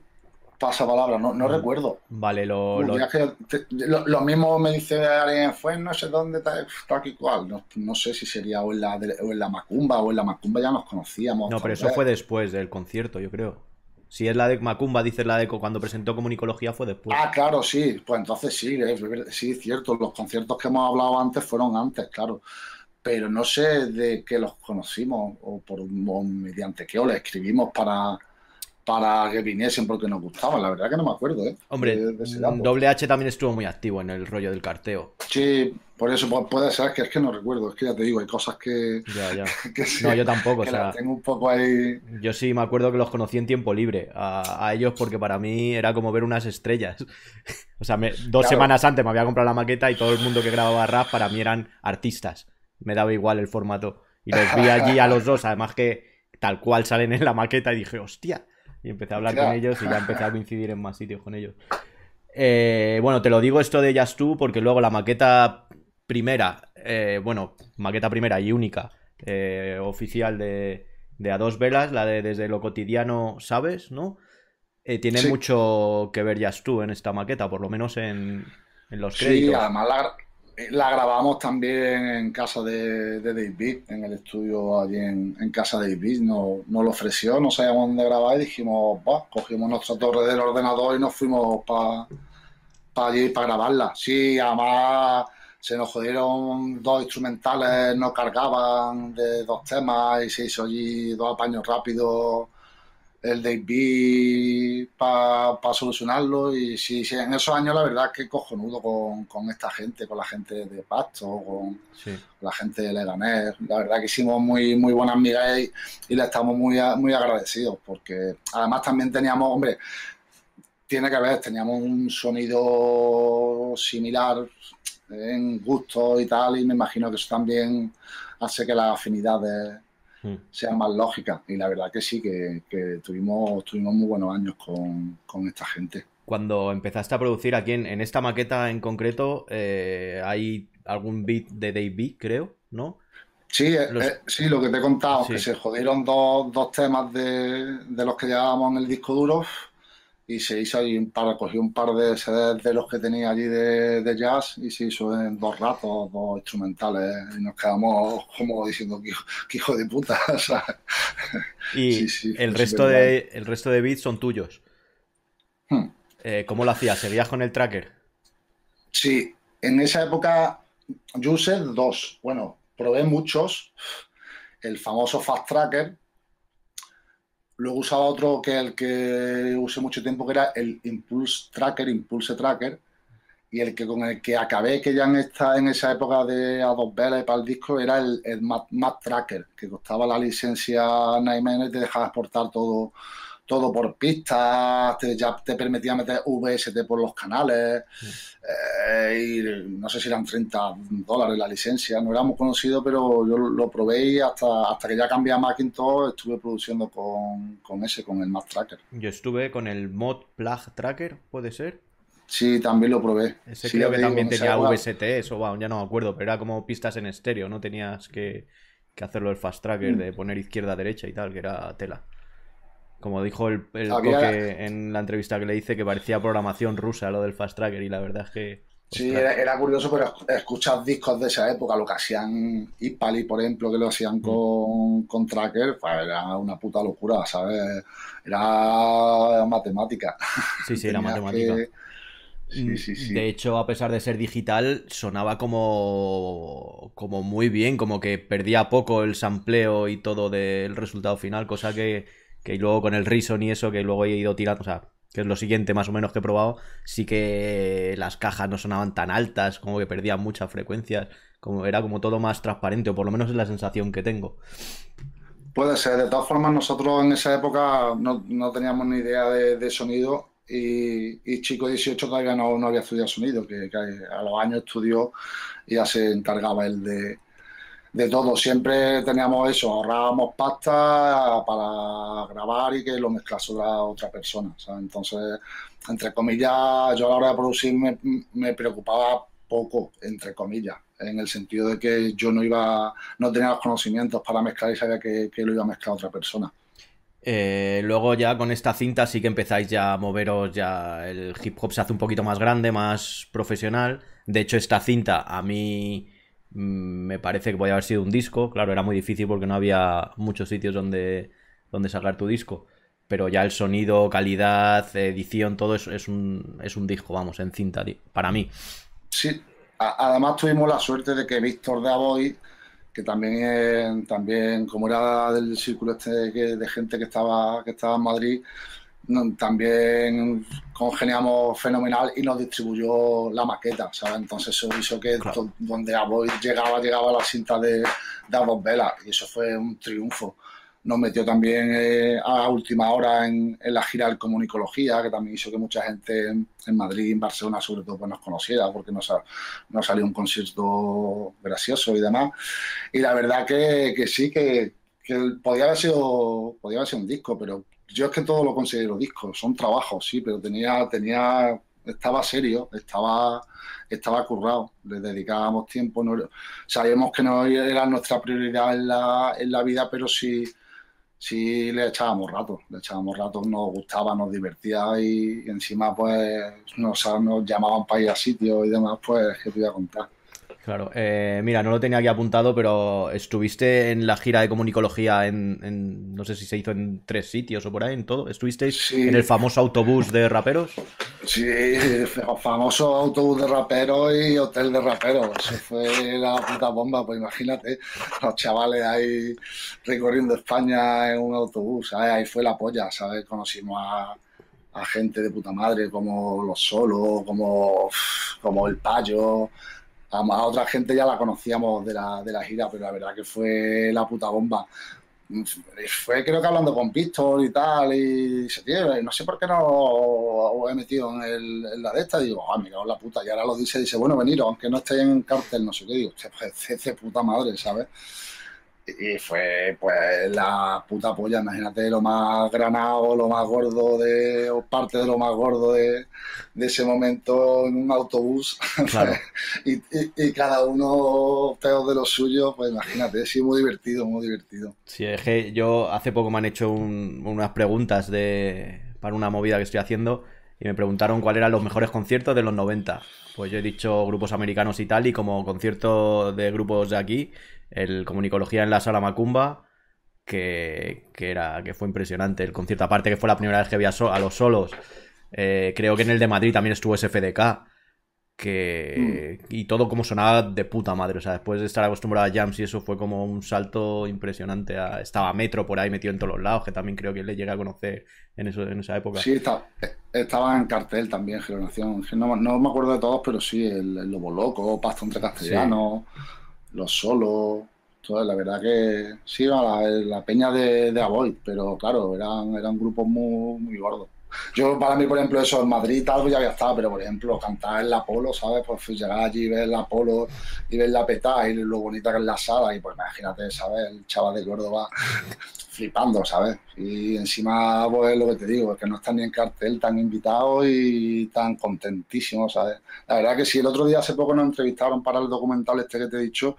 pasa palabra, no, no recuerdo. Vale, lo, lo... mismo me dice alguien, fue no sé dónde está, aquí cual. No, sé si sería o en, la, o en la Macumba o en la Macumba ya nos conocíamos. No, pero eso fue después del concierto, yo creo. Si es la de Macumba, dices la de cuando presentó Comunicología fue después. Ah, claro, sí. Pues entonces sí, es, sí, cierto. Los conciertos que hemos hablado antes fueron antes, claro. Pero no sé de qué los conocimos o por mediante qué o le escribimos para para que viniesen porque nos gustaban. La verdad que no me acuerdo, ¿eh? Hombre, Doble H también estuvo muy activo en el rollo del carteo. Sí, por eso puede ser que es que no recuerdo. Es que ya te digo, hay cosas que. Ya, ya. no, yo tampoco. o sea, tengo un poco ahí. Yo sí me acuerdo que los conocí en tiempo libre a, ellos porque para mí era como ver unas estrellas. o sea, dos semanas antes me había comprado la maqueta y todo el mundo que grababa rap para mí eran artistas. Me daba igual el formato. Y los vi allí a los dos, además que tal cual salen en la maqueta y dije, hostia y empecé a hablar con ellos y ya empecé a coincidir en más sitios con ellos. Eh, bueno, te lo digo esto de Just Tú porque luego la maqueta primera, eh, bueno, maqueta primera y única eh, oficial de, A Dos Velas, la de Desde lo Cotidiano, ¿sabes? ¿No? tiene mucho que ver Just Tú en esta maqueta, por lo menos en, los créditos. Sí, además la, la grabamos también en casa de, David, en el estudio allí en, casa de David. Nos, lo ofreció, no sabíamos dónde grabar y dijimos, cogimos nuestra torre del ordenador y nos fuimos para allí para grabarla. Sí, además se nos jodieron dos instrumentales, no cargaban de dos temas y se hizo allí dos apaños rápidos el Dave para solucionarlo. Y sí, sí, en esos años la verdad es que cojonudo con, con esta gente, con la gente de Pasto, con, la gente de Leganés, la verdad que hicimos muy, muy buenas amigas y, y le estamos muy, muy agradecidos porque además también teníamos, hombre, tiene que ver, teníamos un sonido similar en gusto y tal y me imagino que eso también hace que las afinidades Mm. sea más lógica. Y la verdad que sí, que, tuvimos, tuvimos muy buenos años con, esta gente. Cuando empezaste a producir aquí en, esta maqueta en concreto, eh, hay algún beat de Dave creo, ¿no? Sí, eh, eh, sí, lo que te he contado, que se jodieron dos, dos temas de, de, los que llevábamos en el disco duro y se hizo ahí un par, cogí un par de CDs de los que tenía allí de, jazz y se hizo en dos ratos, dos instrumentales y nos quedamos como diciendo que, hijo de puta. Y el, resto de, el resto de beats son tuyos. Hmm. Eh, ¿Cómo lo hacías? ¿Seguías con el tracker? Sí, en esa época yo usé dos. Bueno, probé muchos. El famoso Fast Tracker, Luego usaba otro que el que usé mucho tiempo, que era el Impulse Tracker, Impulse Tracker, y el que con el que acabé, que ya en, esta, en esa época de a dos velas para el disco, era el, el Tracker, que costaba la licencia Nightmare y te dejaba exportar todo, todo por pistas, te, ya te permitía meter VST por los canales, eh, y no sé si eran 30 dólares la licencia, no éramos conocidos, pero yo lo probé y hasta, hasta que ya cambié a Macintosh estuve produciendo con, con ese, con el Mac Tracker. Yo estuve con el Mod Plug Tracker, ¿puede ser? Sí, también lo probé. Ese creo que también tenía VST, eso ya no me acuerdo, pero era como pistas en estéreo, no tenías que, que hacerlo el Fast Tracker, mm. de poner izquierda, derecha y tal, que era tela. Como dijo el, el en la entrevista que le hice, que parecía programación rusa lo del Fast Tracker, y la verdad es que. Sí, era, curioso, pero escuchar discos de esa época, lo que hacían Ipali, por ejemplo, que lo hacían mm. con, Tracker, pues era una puta locura, ¿sabes? Era matemática. Sí, sí, era matemática. Mm, de hecho, a pesar de ser digital, sonaba como, como muy bien, como que perdía poco el sampleo y todo del resultado final, cosa que, que luego con el Reason y eso, que luego he ido tirando, o sea, que es lo siguiente más o menos que he probado, sí que las cajas no sonaban tan altas, como que perdían muchas frecuencias, como era como todo más transparente, o por lo menos es la sensación que tengo. Puede ser, de todas formas nosotros en esa época no, teníamos ni idea de, sonido y, Chico 18 todavía no, había estudiado sonido, que, que, a los años estudió y ya se encargaba él de, de todo. Siempre teníamos eso, ahorrábamos pasta para grabar y que lo mezclase otra, otra persona. Entonces, entre comillas, yo a la hora de producir me, preocupaba poco, entre comillas, en el sentido de que yo no iba, no tenía los conocimientos para mezclar y sabía que, lo iba a mezclar otra persona. Eh, luego ya con esta cinta sí que empezáis ya a moveros, ya el hip hop se hace un poquito más grande, más profesional. De hecho, esta cinta a mí me parece que podía haber sido un disco. Claro, era muy difícil porque no había muchos sitios donde, donde sacar tu disco. Pero ya el sonido, calidad, edición, todo eso es un, es un disco, vamos, en cinta, para mí. Sí, además tuvimos la suerte de que Víctor de Avoy, que también, también como era del círculo este de, gente que estaba, que estaba en Madrid, también congeniamos fenomenal y nos distribuyó la maqueta, ¿sabes? Entonces eso hizo que donde Aboy llegaba, llegaba la cinta de, de dos velas y eso fue un triunfo. Nos metió también eh, a última hora en, la gira del Comunicología, que también hizo que mucha gente en, Madrid y en Barcelona sobre todo pues, nos conociera, porque nos, nos salió un concierto gracioso y demás. Y la verdad que, que sí, que, que podía haber sido podía haber sido un disco, pero yo es que todo lo considero discos, son trabajos, sí, pero tenía, tenía, estaba serio, estaba, estaba currado, le dedicábamos tiempo, sabíamos que no era nuestra prioridad en la, en la vida, pero sí, sí le echábamos rato, le echábamos rato, nos gustaba, nos divertía y, encima pues nos, nos llamaban para ir a sitios y demás, pues que te iba a contar. Claro, eh, mira, no lo tenía aquí apuntado, pero estuviste en la gira de comunicología en, no sé si se hizo en tres sitios o por ahí, en todo. ¿Estuvisteis en el famoso autobús de raperos? Sí, famoso autobús de raperos y hotel de raperos. Eso fue la puta bomba, pues imagínate, los chavales ahí recorriendo España en un autobús, Ahí fue la polla, ¿sabes? Conocimos a, gente de puta madre como Los Solos, como, como El Payo a, otra gente ya la conocíamos de la, de la gira, pero la verdad que fue la puta bomba. Fue creo que hablando con Víctor y tal, y tío, no sé por qué no he metido en, el, en la de esta. Digo, ah, me la puta. Y ahora lo dice, dice, bueno, veniros, aunque no estéis en cartel, no sé qué. Digo, es de puta madre, ¿sabes? Y fue pues la puta polla, imagínate lo más granado, lo más gordo de, o parte de lo más gordo de, ese momento en un autobús. y, cada uno peor de lo suyo, pues imagínate, sí, muy divertido, muy divertido. Sí, es que yo hace poco me han hecho unas preguntas de, para una movida que estoy haciendo y me preguntaron cuáles eran los mejores conciertos de los 90. Pues yo he dicho grupos americanos y tal, y como concierto de grupos de aquí, el Comunicología en la Sala Macumba, que, era, que fue impresionante el concierto. Aparte que fue la primera vez que vi a, los solos. Eh, creo que en el de Madrid también estuvo SFDK. Que, mm. Y todo como sonaba de puta madre. O sea, después de estar acostumbrado a jams y eso fue como un salto impresionante. estaba Metro por ahí metido en todos los lados, que también creo que le llegué a conocer en, eso, en esa época. Sí, estaba en cartel también, Generación. No, no, me acuerdo de todos, pero sí, el, Lobo Loco, Pasto entre Castellanos los solos, todo, la verdad que sí, la, peña de, de Avoid, pero claro, eran, eran grupos muy, muy gordos. Yo, para mí, por ejemplo, eso en Madrid tal vez ya había estado, pero por ejemplo, cantar en la Polo, ¿sabes? Pues llegar allí y ver la Polo y ver la peta y lo bonita que es la sala, y pues imagínate, ¿sabes? El chaval de Córdoba flipando, ¿sabes? Y encima, pues lo que te digo, es que no están ni en cartel tan invitados y tan contentísimos, ¿sabes? La verdad que sí, el otro día hace poco nos entrevistaron para el documental este que te he dicho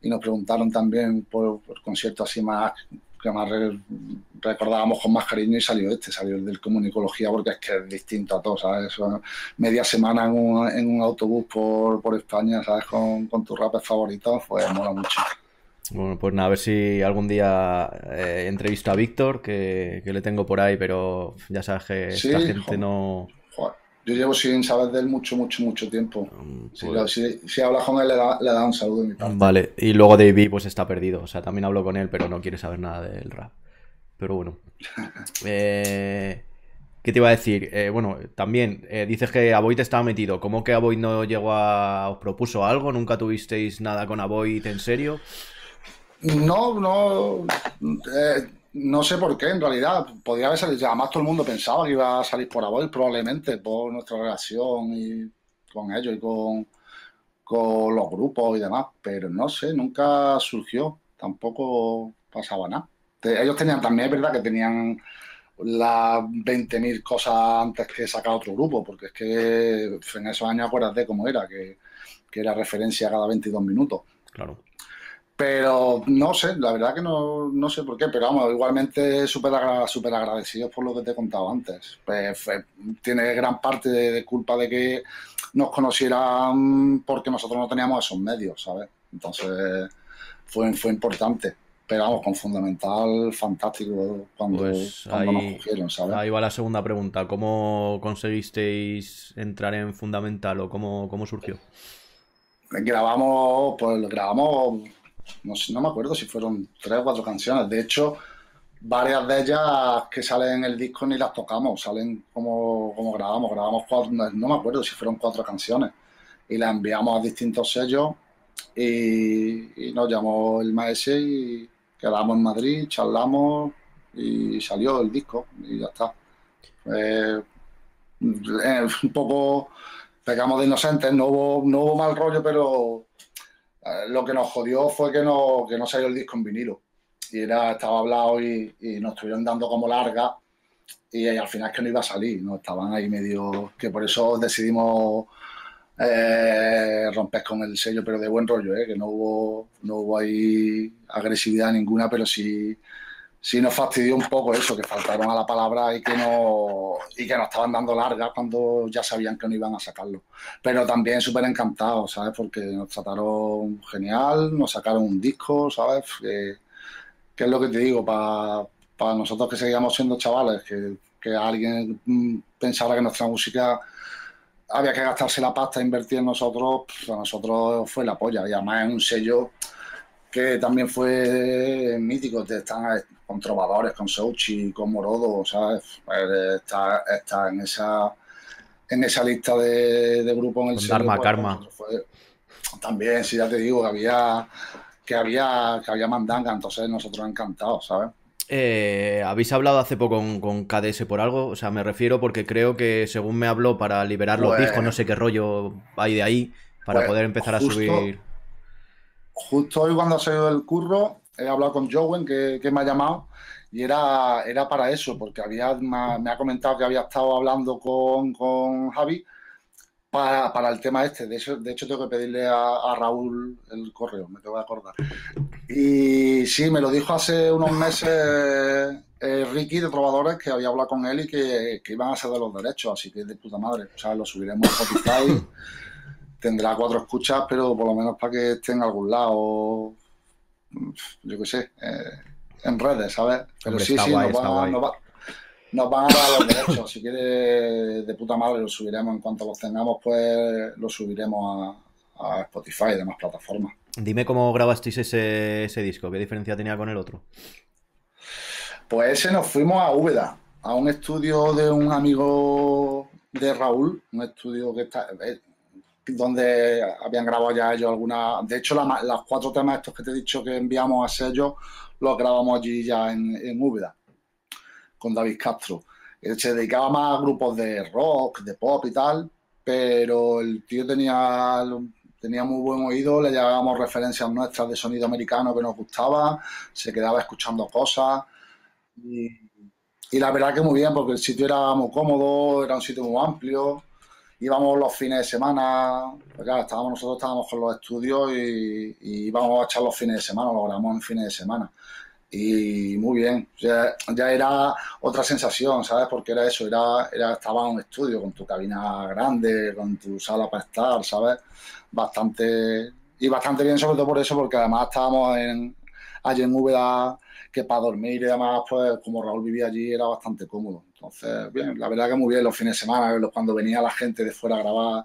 y nos preguntaron también por, por conciertos así más que más recordábamos con más cariño y salió este, salió el del comunicología porque es que es distinto a todo, ¿sabes? media semana en un, en un autobús por, por, España, ¿sabes? Con, con tus rappers favoritos, pues mola mucho. Bueno, pues nada, a ver si algún día eh, entrevisto a Víctor, que, que, le tengo por ahí, pero ya sabes que esta gente no... Yo llevo sin saber de él mucho, mucho, mucho tiempo. Pues si, hablas con él, le da, le da, un saludo de mi parte. Vale, y luego David pues está perdido. O sea, también hablo con él, pero no quiere saber nada del rap. Pero bueno. Eh, ¿Qué te iba a decir? Eh, bueno, también eh, dices que Avoid estaba metido. ¿Cómo que Avoid no llegó a. os propuso algo? ¿Nunca tuvisteis nada con Avoid en serio? No, no no sé por qué, en realidad. Podría haber salido. Además, todo el mundo pensaba que iba a salir por Avoid, probablemente, por nuestra relación y con ellos y con, con los grupos y demás. Pero no sé, nunca surgió. Tampoco pasaba nada. Ellos tenían también, es verdad que tenían las 20.000 cosas antes que sacar otro grupo, porque es que en esos años acuérdate cómo era, que, que era referencia cada 22 minutos. Claro. Pero no sé, la verdad que no, no sé por qué, pero vamos, igualmente súper super agradecidos por lo que te he contado antes. Pues, tiene gran parte de, culpa de que nos conocieran porque nosotros no teníamos esos medios, ¿sabes? Entonces fue, fue importante. Pero vamos, con fundamental, fantástico cuando, pues nos cogieron, ¿sabes? Ahí va la segunda pregunta. ¿Cómo conseguisteis entrar en fundamental o cómo, cómo surgió? Grabamos, pues grabamos no, me acuerdo si fueron tres o cuatro canciones. De hecho, varias de ellas que salen en el disco ni las tocamos, salen como, como grabamos. Grabamos cuatro, no me acuerdo si fueron cuatro canciones. Y las enviamos a distintos sellos y, nos llamó el maestro y quedamos en Madrid, charlamos y salió el disco y ya está. Eh, un poco pegamos de inocentes, no hubo, no hubo mal rollo, pero lo que nos jodió fue que no, que no salió el disco en vinilo. Y era, estaba hablado y, nos estuvieron dando como larga y, al final es que no iba a salir, ¿no? Estaban ahí medio... que por eso decidimos eh, romper con el sello, pero de buen rollo, ¿eh? Que no hubo, no hubo ahí agresividad ninguna, pero sí sí nos fastidió un poco eso, que faltaron a la palabra y que no y que nos estaban dando largas cuando ya sabían que no iban a sacarlo. Pero también súper encantados, ¿sabes? Porque nos trataron genial, nos sacaron un disco, ¿sabes? Que, es lo que te digo, para nosotros que seguíamos siendo chavales, que, que alguien mm, pensara que nuestra música había que gastarse la pasta, e invertir en nosotros, pues, a nosotros fue la polla. Y además es un sello que también fue mítico, están con trovadores, con Sochi, con Morodo, ¿sabes? Pues, está, está en esa en esa lista de, de grupos en el sello. Dharma pues, Karma. también, sí, ya te digo, que había que había que había mandanga, entonces nosotros encantados, ¿sabes? Eh, ¿Habéis hablado hace poco con, KDS por algo? O sea, me refiero porque creo que según me habló para liberar los discos, no sé qué rollo hay de ahí, para poder empezar a subir. Justo hoy cuando ha salido del curro, he hablado con Jowen, que, me ha llamado, y era, era para eso, porque había, me, ha comentado que había estado hablando con, con Javi para, el tema este. De hecho, de hecho tengo que pedirle a, Raúl el correo, me tengo que acordar. Y sí, me lo dijo hace unos meses eh, Ricky de Trovadores que había hablado con él y que, iban a ser de los derechos, así que de puta madre. O sea, lo subiremos a Spotify. Tendrá cuatro escuchas, pero por lo menos para que esté en algún lado, yo qué sé, eh, en redes, ¿sabes? Pero sí, sí, nos va, nos van a dar los derechos. Si quiere, de puta madre, los subiremos. En cuanto los tengamos, pues los subiremos a, Spotify y demás plataformas. Dime cómo grabasteis ese, ese, disco, qué diferencia tenía con el otro. Pues ese nos fuimos a Úbeda, a un estudio de un amigo de Raúl, un estudio que está eh, donde habían grabado ya ellos algunas. De hecho, las cuatro temas estos que te he dicho que enviamos a sello, los grabamos allí ya en, en Úbeda con David Castro. Él se dedicaba más a grupos de rock, de pop y tal, pero el tío tenía, tenía muy buen oído, le llevábamos referencias nuestras de sonido americano que nos gustaba, se quedaba escuchando cosas y, la verdad que muy bien porque el sitio era muy cómodo, era un sitio muy amplio, íbamos los fines de semana, pues estábamos, nosotros estábamos con los estudios y, y íbamos a echar los fines de semana, lo grabamos en fines de semana y muy bien. Ya, ya, era otra sensación, ¿sabes? Porque era eso, era, era estaba en un estudio con tu cabina grande, con tu sala para estar, ¿sabes? Bastante y bastante bien, sobre todo por eso, porque además estábamos en, allí en Úbeda, que para dormir y demás, pues como Raúl vivía allí, era bastante cómodo. Entonces, bien, la verdad que muy bien los fines de semana, cuando venía la gente de fuera a grabar,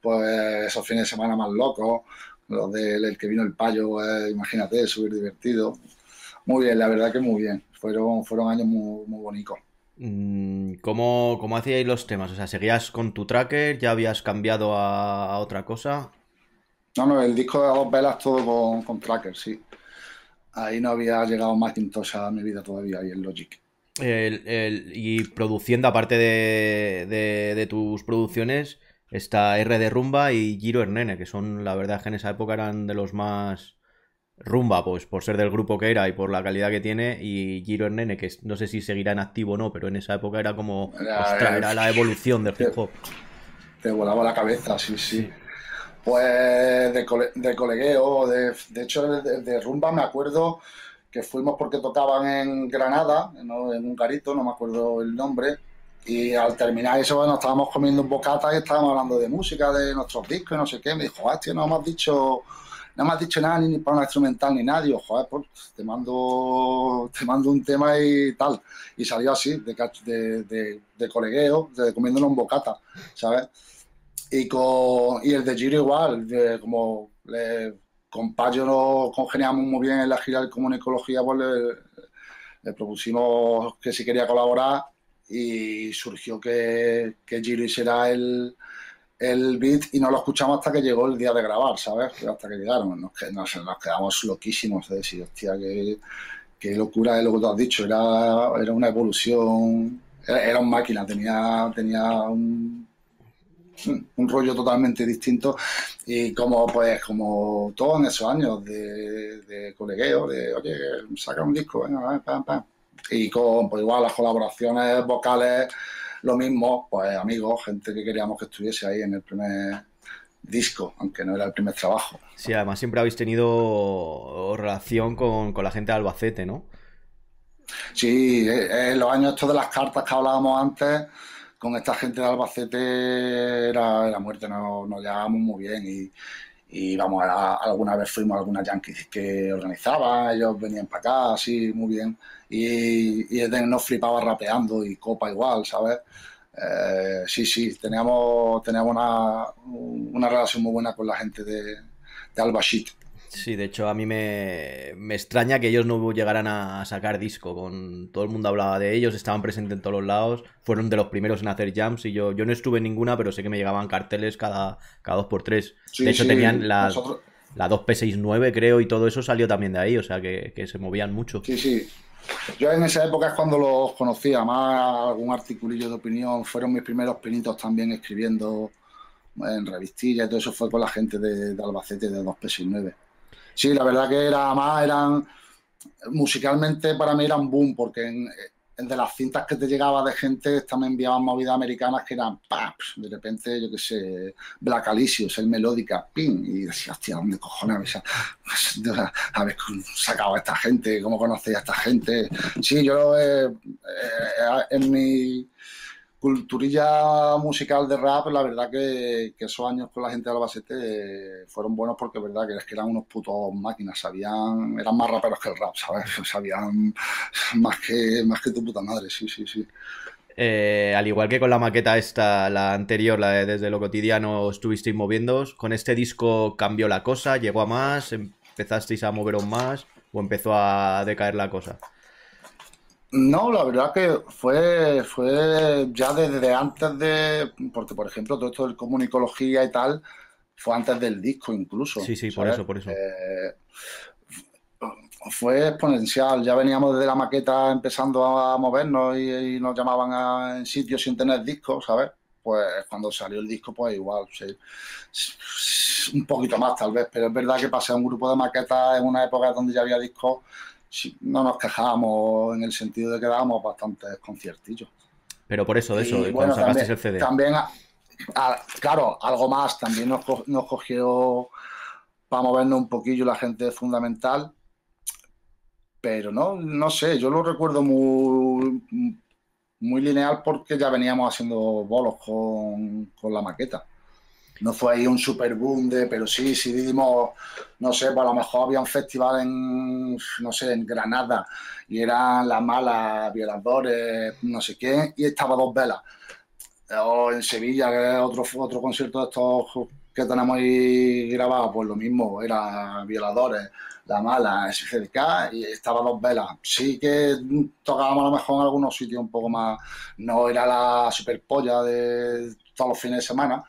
pues esos fines de semana más locos, los del que vino el payo, pues, imagínate, subir divertido. Muy bien, la verdad que muy bien. Fueron, fueron años muy, muy bonitos. Mm, ¿Cómo, ¿Cómo hacíais los temas? O sea, ¿seguías con tu tracker? ¿Ya habías cambiado a, otra cosa? No, no, el disco de dos velas todo con, con tracker, sí. Ahí no había llegado Macintosh a mi vida todavía y el Logic. Y produciendo, aparte de, de, tus producciones, está R de Rumba y Giro Hernene, que son, la verdad, que en esa época eran de los más Rumba, pues por ser del grupo que era y por la calidad que tiene, y Giro Nene, que no sé si seguirá en activo o no, pero en esa época era como era, la evolución del hip hop. Te, volaba la cabeza, sí, sí. Pues de, de colegueo, de, de hecho de, Rumba me acuerdo que fuimos porque tocaban en Granada, en un garito, no me acuerdo el nombre, y al terminar eso, bueno, estábamos comiendo un bocata y estábamos hablando de música, de nuestros discos y no sé qué. Me dijo, hostia, no hemos dicho no me has dicho nada ni para una instrumental ni nadie, joder, pues, te mando te mando un tema y tal. Y salió así, de, de, de, colegueo, de comiéndonos un bocata, ¿sabes? Y, con, y el de Giro igual, de, como le, con nos congeniamos muy bien en la gira de comunicología, pues le, propusimos que si quería colaborar y surgió que, que Giro hiciera el, el beat y no lo escuchamos hasta que llegó el día de grabar, ¿sabes? Hasta que llegaron. Nos, quedamos loquísimos de decir, hostia, qué, locura es lo que tú has dicho. Era, era una evolución, era, un máquina, tenía, tenía un, un rollo totalmente distinto y como pues como todos en esos años de, de colegueo, de oye, saca un disco, venga, pam, pam. Y con pues igual las colaboraciones vocales lo mismo, pues amigos, gente que queríamos que estuviese ahí en el primer disco, aunque no era el primer trabajo. Sí, además siempre habéis tenido relación con, la gente de Albacete, ¿no? Sí, eh, en los años estos de las cartas que hablábamos antes, con esta gente de Albacete era, muerte, nos, nos llevábamos muy bien y, y vamos, a, alguna vez fuimos a algunas yankees que organizaban, ellos venían para acá, así, muy bien, y, y nos flipaba rapeando y copa igual, ¿sabes? Eh, sí, sí, teníamos, teníamos una, una, relación muy buena con la gente de, de. Sí, de hecho a mí me, me, extraña que ellos no llegaran a sacar disco. Con todo el mundo hablaba de ellos, estaban presentes en todos los lados, fueron de los primeros en hacer jams y yo, yo no estuve en ninguna, pero sé que me llegaban carteles cada, cada dos por tres. de hecho tenían la, la 2P69 creo y todo eso salió también de ahí, o sea que, que, se movían mucho. Sí, sí. Yo en esa época es cuando los conocía, más algún articulillo de opinión, fueron mis primeros pinitos también escribiendo en revistillas y todo eso fue con la gente de, de Albacete de 2P69. Sí, la verdad que era más, eran musicalmente para mí eran boom, porque en, de las cintas que te llegaba de gente también enviaban movidas americanas que eran paps, de repente, yo qué sé, Black Alicious, el melódica, ping, y decía, hostia, ¿dónde cojones habéis sacado a esta gente? ¿Cómo conocéis a esta gente? Sí, yo eh, eh, en mi culturilla musical de rap, la verdad que, que, esos años con la gente de Albacete fueron buenos porque verdad que que eran unos putos máquinas, sabían, eran más raperos que el rap, ¿sabes? Sabían más que, más que tu puta madre, sí, sí, sí. Eh, al igual que con la maqueta esta, la anterior, la de Desde lo cotidiano, estuvisteis moviéndoos, con este disco cambió la cosa, llegó a más, empezasteis a moveros más o empezó a decaer la cosa. No, la verdad que fue, fue ya desde antes de, porque por ejemplo todo esto del comunicología y tal, fue antes del disco incluso. Sí, sí, por eso, por eso. Eh, fue exponencial, ya veníamos desde la maqueta empezando a movernos y, nos llamaban en sitios sin tener discos, ¿sabes? Pues cuando salió el disco, pues igual, sí. un poquito más tal vez, pero es verdad que pasé a un grupo de maquetas en una época donde ya había discos no nos quejábamos en el sentido de que dábamos bastantes conciertillos. Pero por eso, de eso, y, cuando sacaste el CD. También, claro, algo más, también nos, nos cogió para movernos un poquillo la gente fundamental, pero no, no sé, yo lo recuerdo muy, muy lineal porque ya veníamos haciendo bolos con, con la maqueta no fue ahí un super boom de, pero sí, sí dimos, no sé, pues a lo mejor había un festival en, no sé, en Granada y eran las malas, violadores, no sé qué, y estaba dos velas. O en Sevilla, que es otro, otro concierto de estos que tenemos ahí grabados, pues lo mismo, eran violadores, la mala, SGDK, y estaba dos velas. Sí que tocábamos a lo mejor en algunos sitios un poco más, no era la super polla de todos los fines de semana,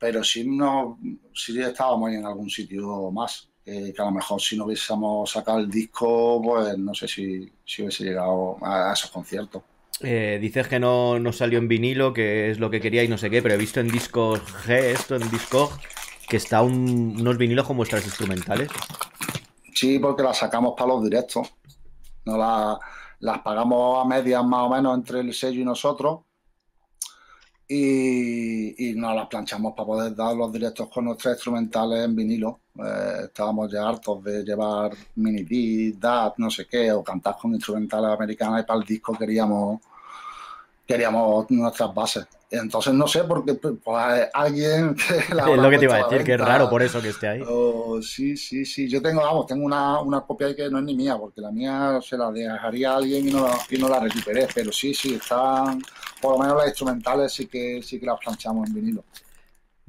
pero si no, si estábamos en algún sitio más, que a lo mejor si no hubiésemos sacado el disco, pues no sé si, si hubiese llegado a, esos conciertos. Eh, dices que no, no, salió en vinilo, que es lo que quería y no sé qué, pero he visto en discos G, esto en disco, que está unos vinilos con vuestras instrumentales. Sí, porque las sacamos para los directos. No las pagamos a medias más o menos entre el sello y nosotros y, nos las planchamos para poder dar los directos con nuestros instrumentales en vinilo. Eh, estábamos ya hartos de llevar mini beat, DAT, no sé qué, o cantar con instrumentales americanas y para el disco queríamos, queríamos nuestras bases. Entonces no sé, porque pues, alguien... es lo que te iba a decir, que es raro por eso que esté ahí. Oh, sí, sí, sí. Yo tengo, vamos, tengo una, una, copia ahí que no es ni mía, porque la mía se la dejaría a alguien y no, y no la recuperé. Pero sí, sí, están... Por lo menos las instrumentales sí que, sí que las planchamos en vinilo.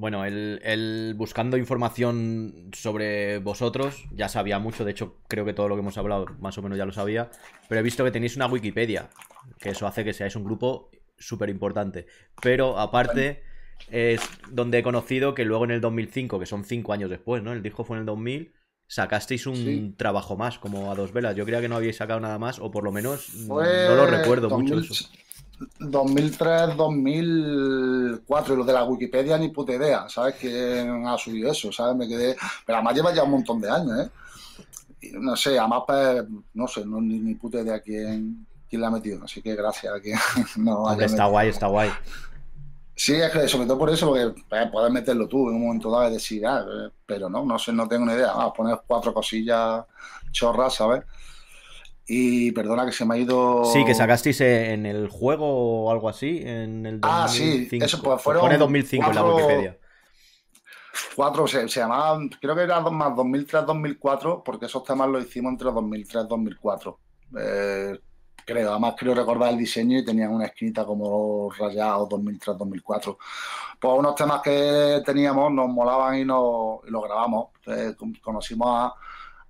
Bueno, el, el, buscando información sobre vosotros, ya sabía mucho, de hecho creo que todo lo que hemos hablado más o menos ya lo sabía, pero he visto que tenéis una Wikipedia, que eso hace que seáis un grupo súper importante. Pero aparte, es donde he conocido que luego en el 2005, que son cinco años después, ¿no? El disco fue en el 2000, sacasteis un trabajo más, como a dos velas. Yo creía que no habíais sacado nada más, o por lo menos no lo recuerdo mucho eso. 2003, 2004, y lo de la Wikipedia ni puta idea, ¿sabes? ¿Quién ha subido eso? ¿Sabes? Me quedé. Pero además lleva ya un montón de años, ¿eh? no sé, además, pues, no sé, no, ni, ni puta idea quién, quién la ha metido. Así que gracias a quien no Está guay, está guay. Sí, es que sobre todo por eso, porque eh, puedes meterlo tú en un momento dado y decir, ah, eh, pero no, no sé, no tengo ni idea. Vamos a poner cuatro cosillas chorras, ¿sabes? Y perdona que se me ha ido. Sí, que sacasteis en el juego o algo así. En el 2005. Ah, sí, eso pues fueron. Pone 2005 en la Wikipedia. Cuatro, se, se llamaban, creo que era más 2003-2004, porque esos temas los hicimos entre 2003-2004. Eh, creo, además creo recordar el diseño y tenían una esquinita como rayado 2003-2004. Pues unos temas que teníamos nos molaban y, nos, y los grabamos. Eh, conocimos a,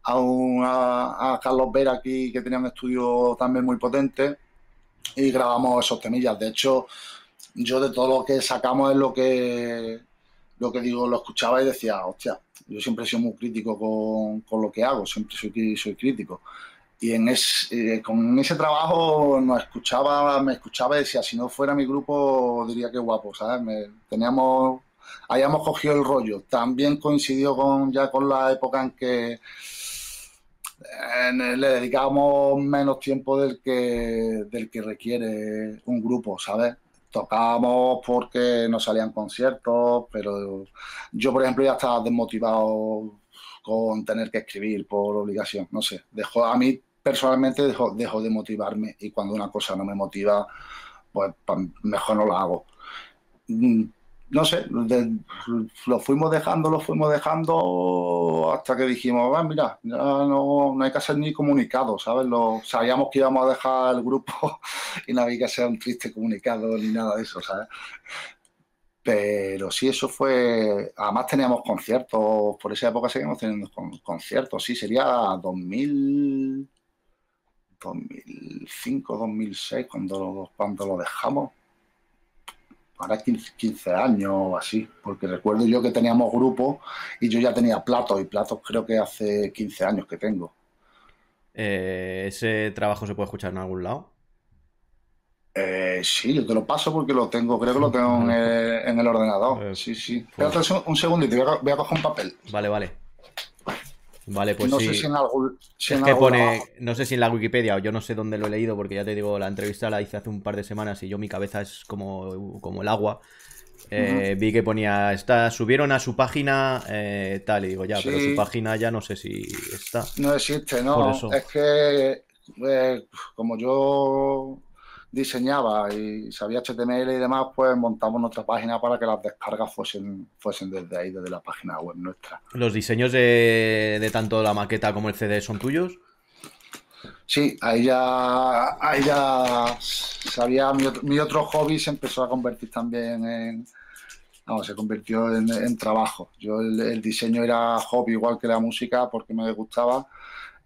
a, un, a, Carlos Vera aquí que tenía un estudio también muy potente y grabamos esos temillas. De hecho, yo de todo lo que sacamos es lo que lo que digo, lo escuchaba y decía, hostia, yo siempre he sido muy crítico con, con lo que hago, siempre soy, soy crítico. Y en ese, eh, con ese trabajo nos escuchaba, me escuchaba y decía, si no fuera mi grupo, diría que guapo, ¿sabes? Me, teníamos, hayamos cogido el rollo. También coincidió con, ya con la época en que le dedicábamos menos tiempo del que, del que requiere un grupo, ¿sabes? Tocábamos porque no salían conciertos, pero yo, por ejemplo, ya estaba desmotivado con tener que escribir por obligación, no sé. Dejó, a mí personalmente dejo, dejo de motivarme y cuando una cosa no me motiva, pues mejor no la hago. No sé, lo fuimos dejando, lo fuimos dejando hasta que dijimos, ah, mira, ya no, no, hay que hacer ni comunicado, ¿sabes? Lo, sabíamos que íbamos a dejar el grupo y no había que hacer un triste comunicado ni nada de eso, ¿sabes? Pero sí, eso fue. Además, teníamos conciertos, por esa época seguimos teniendo conciertos, sí, sería 2000, 2005, 2006, cuando, cuando lo dejamos ahora 15, años o así, porque recuerdo yo que teníamos grupos y yo ya tenía platos y platos creo que hace 15 años que tengo. Eh, ¿Ese trabajo se puede escuchar en algún lado? Eh, sí, yo te lo paso porque lo tengo, creo que lo tengo en el, ordenador. Eh, sí, sí. Pues Espérate un voy a, voy a coger un papel. Vale, vale. Vale, pues no sí. sé si en algún. es que pone, no sé si en la Wikipedia o yo no sé dónde lo he leído, porque ya te digo, la entrevista la hice hace un par de semanas y yo mi cabeza es como, como el agua. Eh, vi que ponía, está, subieron a su página eh, tal, y digo, ya, pero su página ya no sé si está. No existe, no. Es que, eh, como yo diseñaba y sabía HTML y demás, pues montamos nuestra página para que las descargas fuesen, fuesen desde ahí, desde la página web nuestra. ¿Los diseños de, tanto la maqueta como el CD son tuyos? Sí, ahí ya, ahí ya sabía, mi, otro hobby se empezó a convertir también en, no, se convirtió en, trabajo. Yo el, diseño era hobby igual que la música porque me gustaba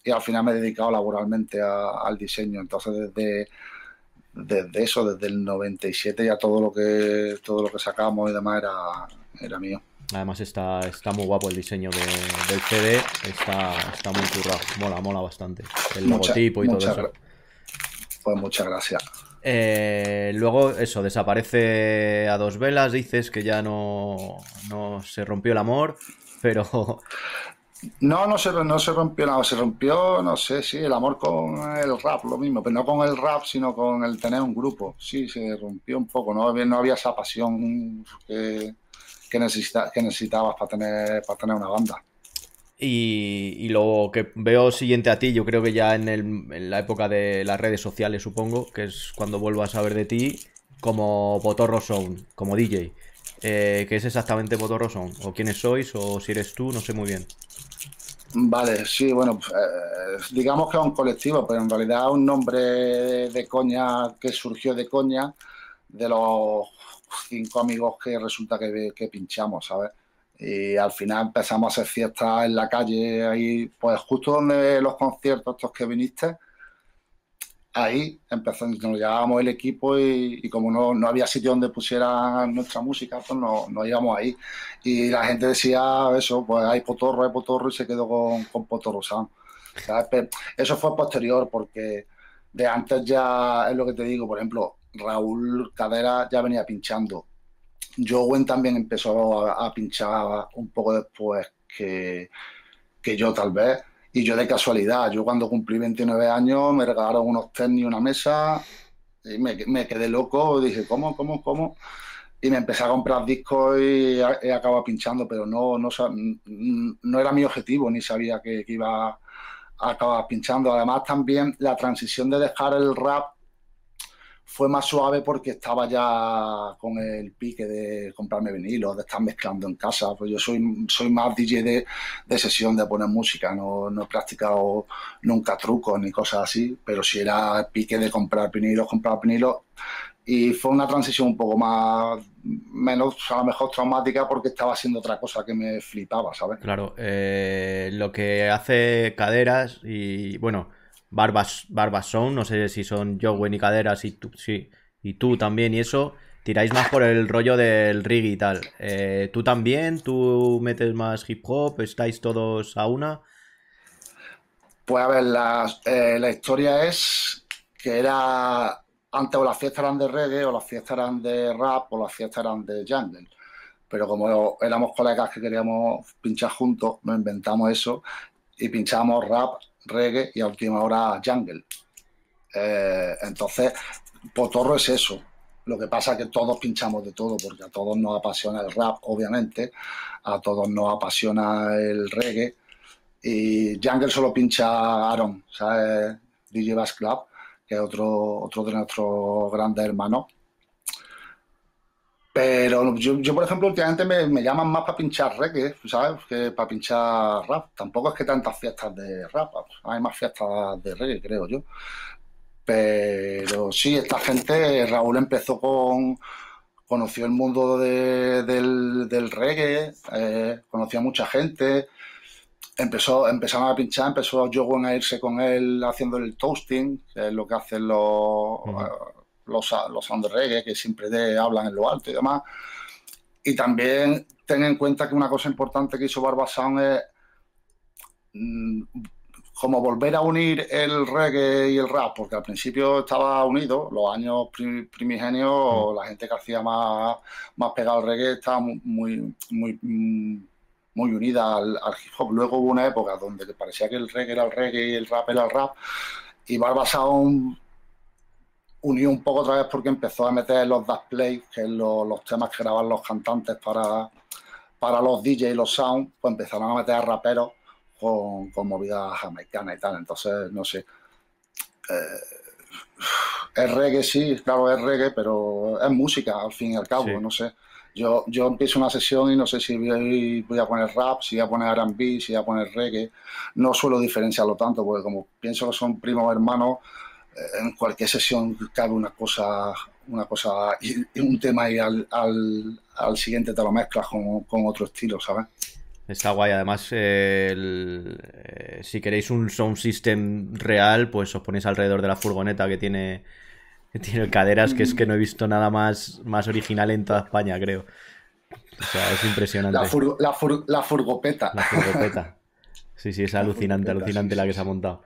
y al final me he dedicado laboralmente al diseño. Entonces desde desde eso, desde el 97 ya todo lo que todo lo que sacamos y demás era, era mío. Además está, está muy guapo el diseño del CD, está, está muy currado, mola, mola bastante. El logotipo y todo eso. Pues muchas gracias. Eh, luego, eso, desaparece a dos velas, dices que ya no, no se rompió el amor, pero no, no se, no se rompió nada, se rompió, no sé, sí, el amor con el rap, lo mismo, pero no con el rap, sino con el tener un grupo. Sí, se rompió un poco, no, había esa pasión que, que, necesita, que necesitabas para tener, para tener una banda. Y, lo que veo siguiente a ti, yo creo que ya en, en, la época de las redes sociales, supongo, que es cuando vuelvo a saber de ti, como Potorro Sound, como DJ. Eh, ¿Qué es exactamente Potorro Sound? ¿O quiénes sois? ¿O si eres tú? No sé muy bien. Vale, sí, bueno, eh, digamos que es un colectivo, pero en realidad es un nombre de, coña que surgió de coña de los cinco amigos que resulta que, que pinchamos, ¿sabes? Y al final empezamos a hacer fiestas en la calle, ahí, pues justo donde los conciertos estos que viniste, ahí empezamos, nos llevábamos el equipo y, como no, no, había sitio donde pusiera nuestra música, pues nos, íbamos ahí. Y la gente decía eso, pues hay potorro, hay potorro y se quedó con, con Potorro Sound. Eso fue posterior porque de antes ya es lo que te digo, por ejemplo, Raúl Cadera ya venía pinchando. Joe también empezó a, a, pinchar un poco después que, que yo tal vez y yo de casualidad, yo cuando cumplí 29 años me regalaron unos tenis y una mesa y me, me, quedé loco, dije, ¿cómo, cómo, cómo? Y me empecé a comprar discos y he acabado pinchando, pero no, no, no era mi objetivo, ni sabía que, iba acabas pinchando. Además, también la transición de dejar el rap fue más suave porque estaba ya con el pique de comprarme vinilos, de estar mezclando en casa. Pues yo soy, soy más DJ de, sesión, de poner música, no, no, he practicado nunca trucos ni cosas así, pero si era el pique de comprar vinilos, comprar vinilos. Y fue una transición un poco más, menos a lo mejor traumática porque estaba haciendo otra cosa que me flipaba, ¿sabes? Claro, eh, lo que hace caderas y bueno Barbas, Barbas son, no sé si son Jowen y Caderas y tú, sí, y tú también y eso, tiráis más por el rollo del rig y tal. Eh, ¿Tú también? ¿Tú metes más hip hop? ¿Estáis todos a una? Pues a ver, la, eh, la historia es que era antes o las fiestas eran de reggae o las fiestas eran de rap o las fiestas eran de jungle. Pero como éramos colegas que queríamos pinchar juntos, nos inventamos eso y pinchamos rap reggae y a última hora jungle. Eh, entonces, Potorro es eso. Lo que pasa es que todos pinchamos de todo, porque a todos nos apasiona el rap, obviamente, a todos nos apasiona el reggae. Y Jungle solo pincha Aaron, ¿sabes? DJ Bass Club, que es otro, otro de nuestros grandes hermanos. Pero yo, por ejemplo, últimamente me, llaman más para pinchar reggae, ¿sabes? Que para pinchar rap. Tampoco es que tantas fiestas de rap, hay más fiestas de reggae, creo yo. Pero sí, esta gente, Raúl empezó con. conoció el mundo del, reggae, eh, conocía a mucha gente. Empezó, empezaron a pinchar, empezó Joe a irse con él haciendo el toasting, que es lo que hacen los los, los sound reggae que siempre hablan en lo alto y demás. Y también ten en cuenta que una cosa importante que hizo Barba Sound es mm, como volver a unir el reggae y el rap, porque al principio estaba unido, los años primigenios, mm. la gente que hacía más, más pegado al reggae estaba muy, muy, muy unida al, hip hop. Luego hubo una época donde parecía que el reggae era el reggae y el rap era el rap, y Barba Sound unió un poco otra vez porque empezó a meter los dash play, que es los temas que graban los cantantes para, para los DJs y los sound, pues empezaron a meter a raperos con, con movidas jamaicanas y tal. Entonces, no sé. Eh, es reggae, sí, claro, es reggae, pero es música al fin y al cabo, no sé. Yo, yo empiezo una sesión y no sé si voy, voy a poner rap, si voy a poner RB, si voy a poner reggae. No suelo diferenciarlo tanto, porque como pienso que son primos hermanos, en cualquier sesión cabe una cosa, una cosa un tema y al, al, siguiente te lo mezclas con, con, otro estilo, ¿sabes? Está guay, además eh, si queréis un sound system real, pues os ponéis alrededor de la furgoneta que tiene, que tiene caderas, que es que no he visto nada más, más original en toda España, creo. O sea, es impresionante. La, la, furgopeta. La furgopeta. Sí, sí, es alucinante, alucinante la que se ha montado.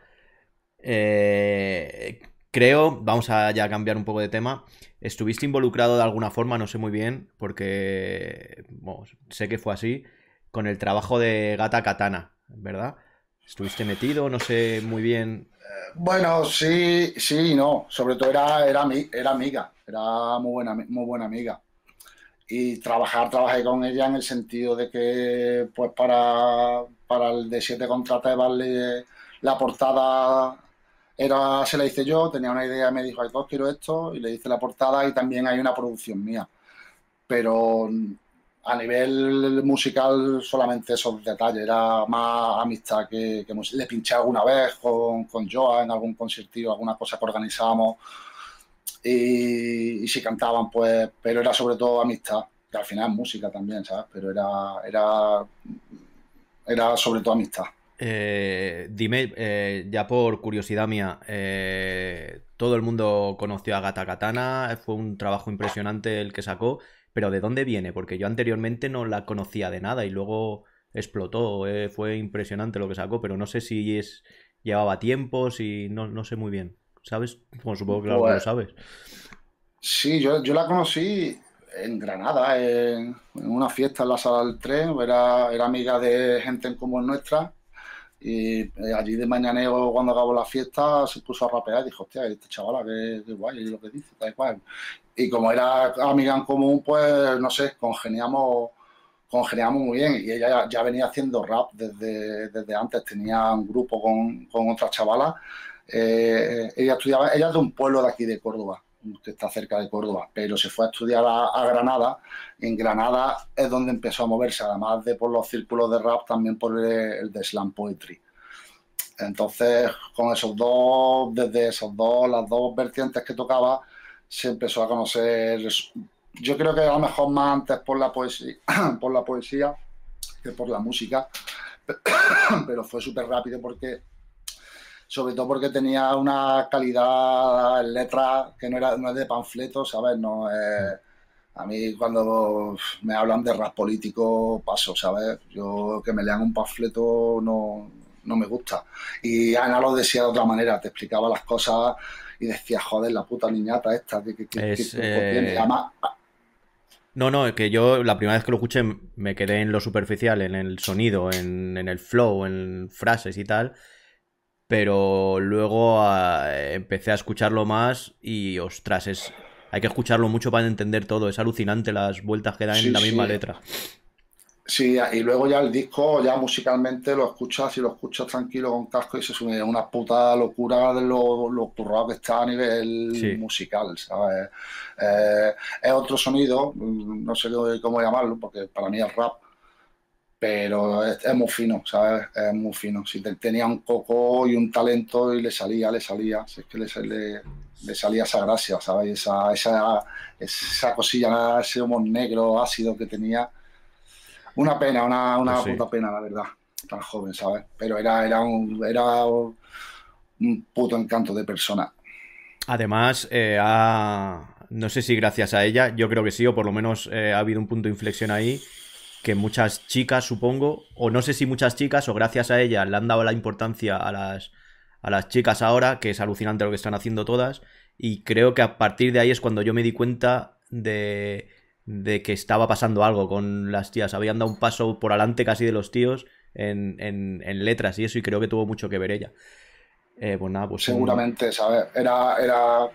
Eh, creo, vamos a ya cambiar un poco de tema. ¿Estuviste involucrado de alguna forma? No sé muy bien, porque sé que fue así, con el trabajo de Gata Katana, ¿verdad? ¿Estuviste metido? No sé muy bien. Bueno, sí, sí no. Sobre todo era, era, era amiga, era muy buena, muy buena amiga. Y trabajar, trabajé con ella en el sentido de que, pues para, para el de 7 contra Tebas, la portada era, se la hice yo, tenía una idea, me dijo, ay, dos quiero esto, y le hice la portada y también hay una producción mía. Pero a nivel musical solamente esos detalles, era más amistad que, que le pinché alguna vez con, con Joa en algún concierto, alguna cosa que organizábamos y, si cantaban pues, pero era sobre todo amistad, que al final es música también, ¿sabes? Pero era, era, era sobre todo amistad. Eh, dime, eh, ya por curiosidad mía, eh, todo el mundo conoció a Gata Katana, fue un trabajo impresionante el que sacó, pero ¿de dónde viene? Porque yo anteriormente no la conocía de nada y luego explotó, fue impresionante lo que sacó, pero no sé si es llevaba tiempo, si no, no sé muy bien, ¿sabes? Bueno, supongo que lo pues, sabes. Sí, yo, yo la conocí en Granada, en, una fiesta en la sala del tren, era, era amiga de gente como nuestra y eh, allí de mañaneo, cuando acabó la fiesta, se puso a rapear y dijo, hostia, esta chavala, qué, guay, lo que dice, tal cual. Y como era amiga en común, pues, no sé, congeniamos, congeniamos muy bien y ella ya, venía haciendo rap desde, desde antes, tenía un grupo con, con otra chavala. Eh, ella estudiaba, ella es de un pueblo de aquí de Córdoba, que está cerca de Córdoba, pero se fue a estudiar a, Granada. En Granada es donde empezó a moverse, además de por los círculos de rap, también por el, de slam poetry. Entonces, con esos dos, desde esos dos, las dos vertientes que tocaba, se empezó a conocer. Yo creo que a lo mejor más antes por la poesía, por la poesía que por la música, pero fue súper rápido porque sobre todo porque tenía una calidad en letra que no era no es de panfleto, ¿sabes? No a mí cuando me hablan de rap político paso, ¿sabes? Yo que me lean un panfleto no, no me gusta. Y Ana lo decía de otra manera, te explicaba las cosas y decía, joder, la puta niñata esta, que, tiene? Además, no, no, que yo la primera vez que lo escuché me quedé en lo superficial, en el sonido, en, en el flow, en frases y tal. Pero luego ah, empecé a escucharlo más y, ostras, es, hay que escucharlo mucho para entender todo. Es alucinante las vueltas que dan en la misma letra. Sí, y luego ya el disco, ya musicalmente lo escuchas y lo escuchas tranquilo con casco y se sube una puta locura de lo, lo currado que está a nivel musical, ¿sabes? Eh, es otro sonido, no sé cómo llamarlo, porque para mí es rap, pero es, muy fino, ¿sabes? Es muy fino. Si tenía un coco y un talento y le salía, le salía, si es que le, le, salía esa gracia, ¿sabes? Esa, esa, esa cosilla, ese humor negro, ácido que tenía. Una pena, una, una pues puta pena, la verdad, tan joven, ¿sabes? Pero era, era, un, era un puto encanto de persona. Además, eh, no sé si gracias a ella, yo creo que sí, o por lo menos eh, ha habido un punto de inflexión ahí que muchas chicas, supongo, o no sé si muchas chicas, o gracias a ella le han dado la importancia a las, a las chicas ahora, que es alucinante lo que están haciendo todas, y creo que a partir de ahí es cuando yo me di cuenta de, de que estaba pasando algo con las tías, habían dado un paso por adelante casi de los tíos en, en, letras y eso, y creo que tuvo mucho que ver ella. Eh, pues nada, pues Seguramente, ¿sabes? Era, era...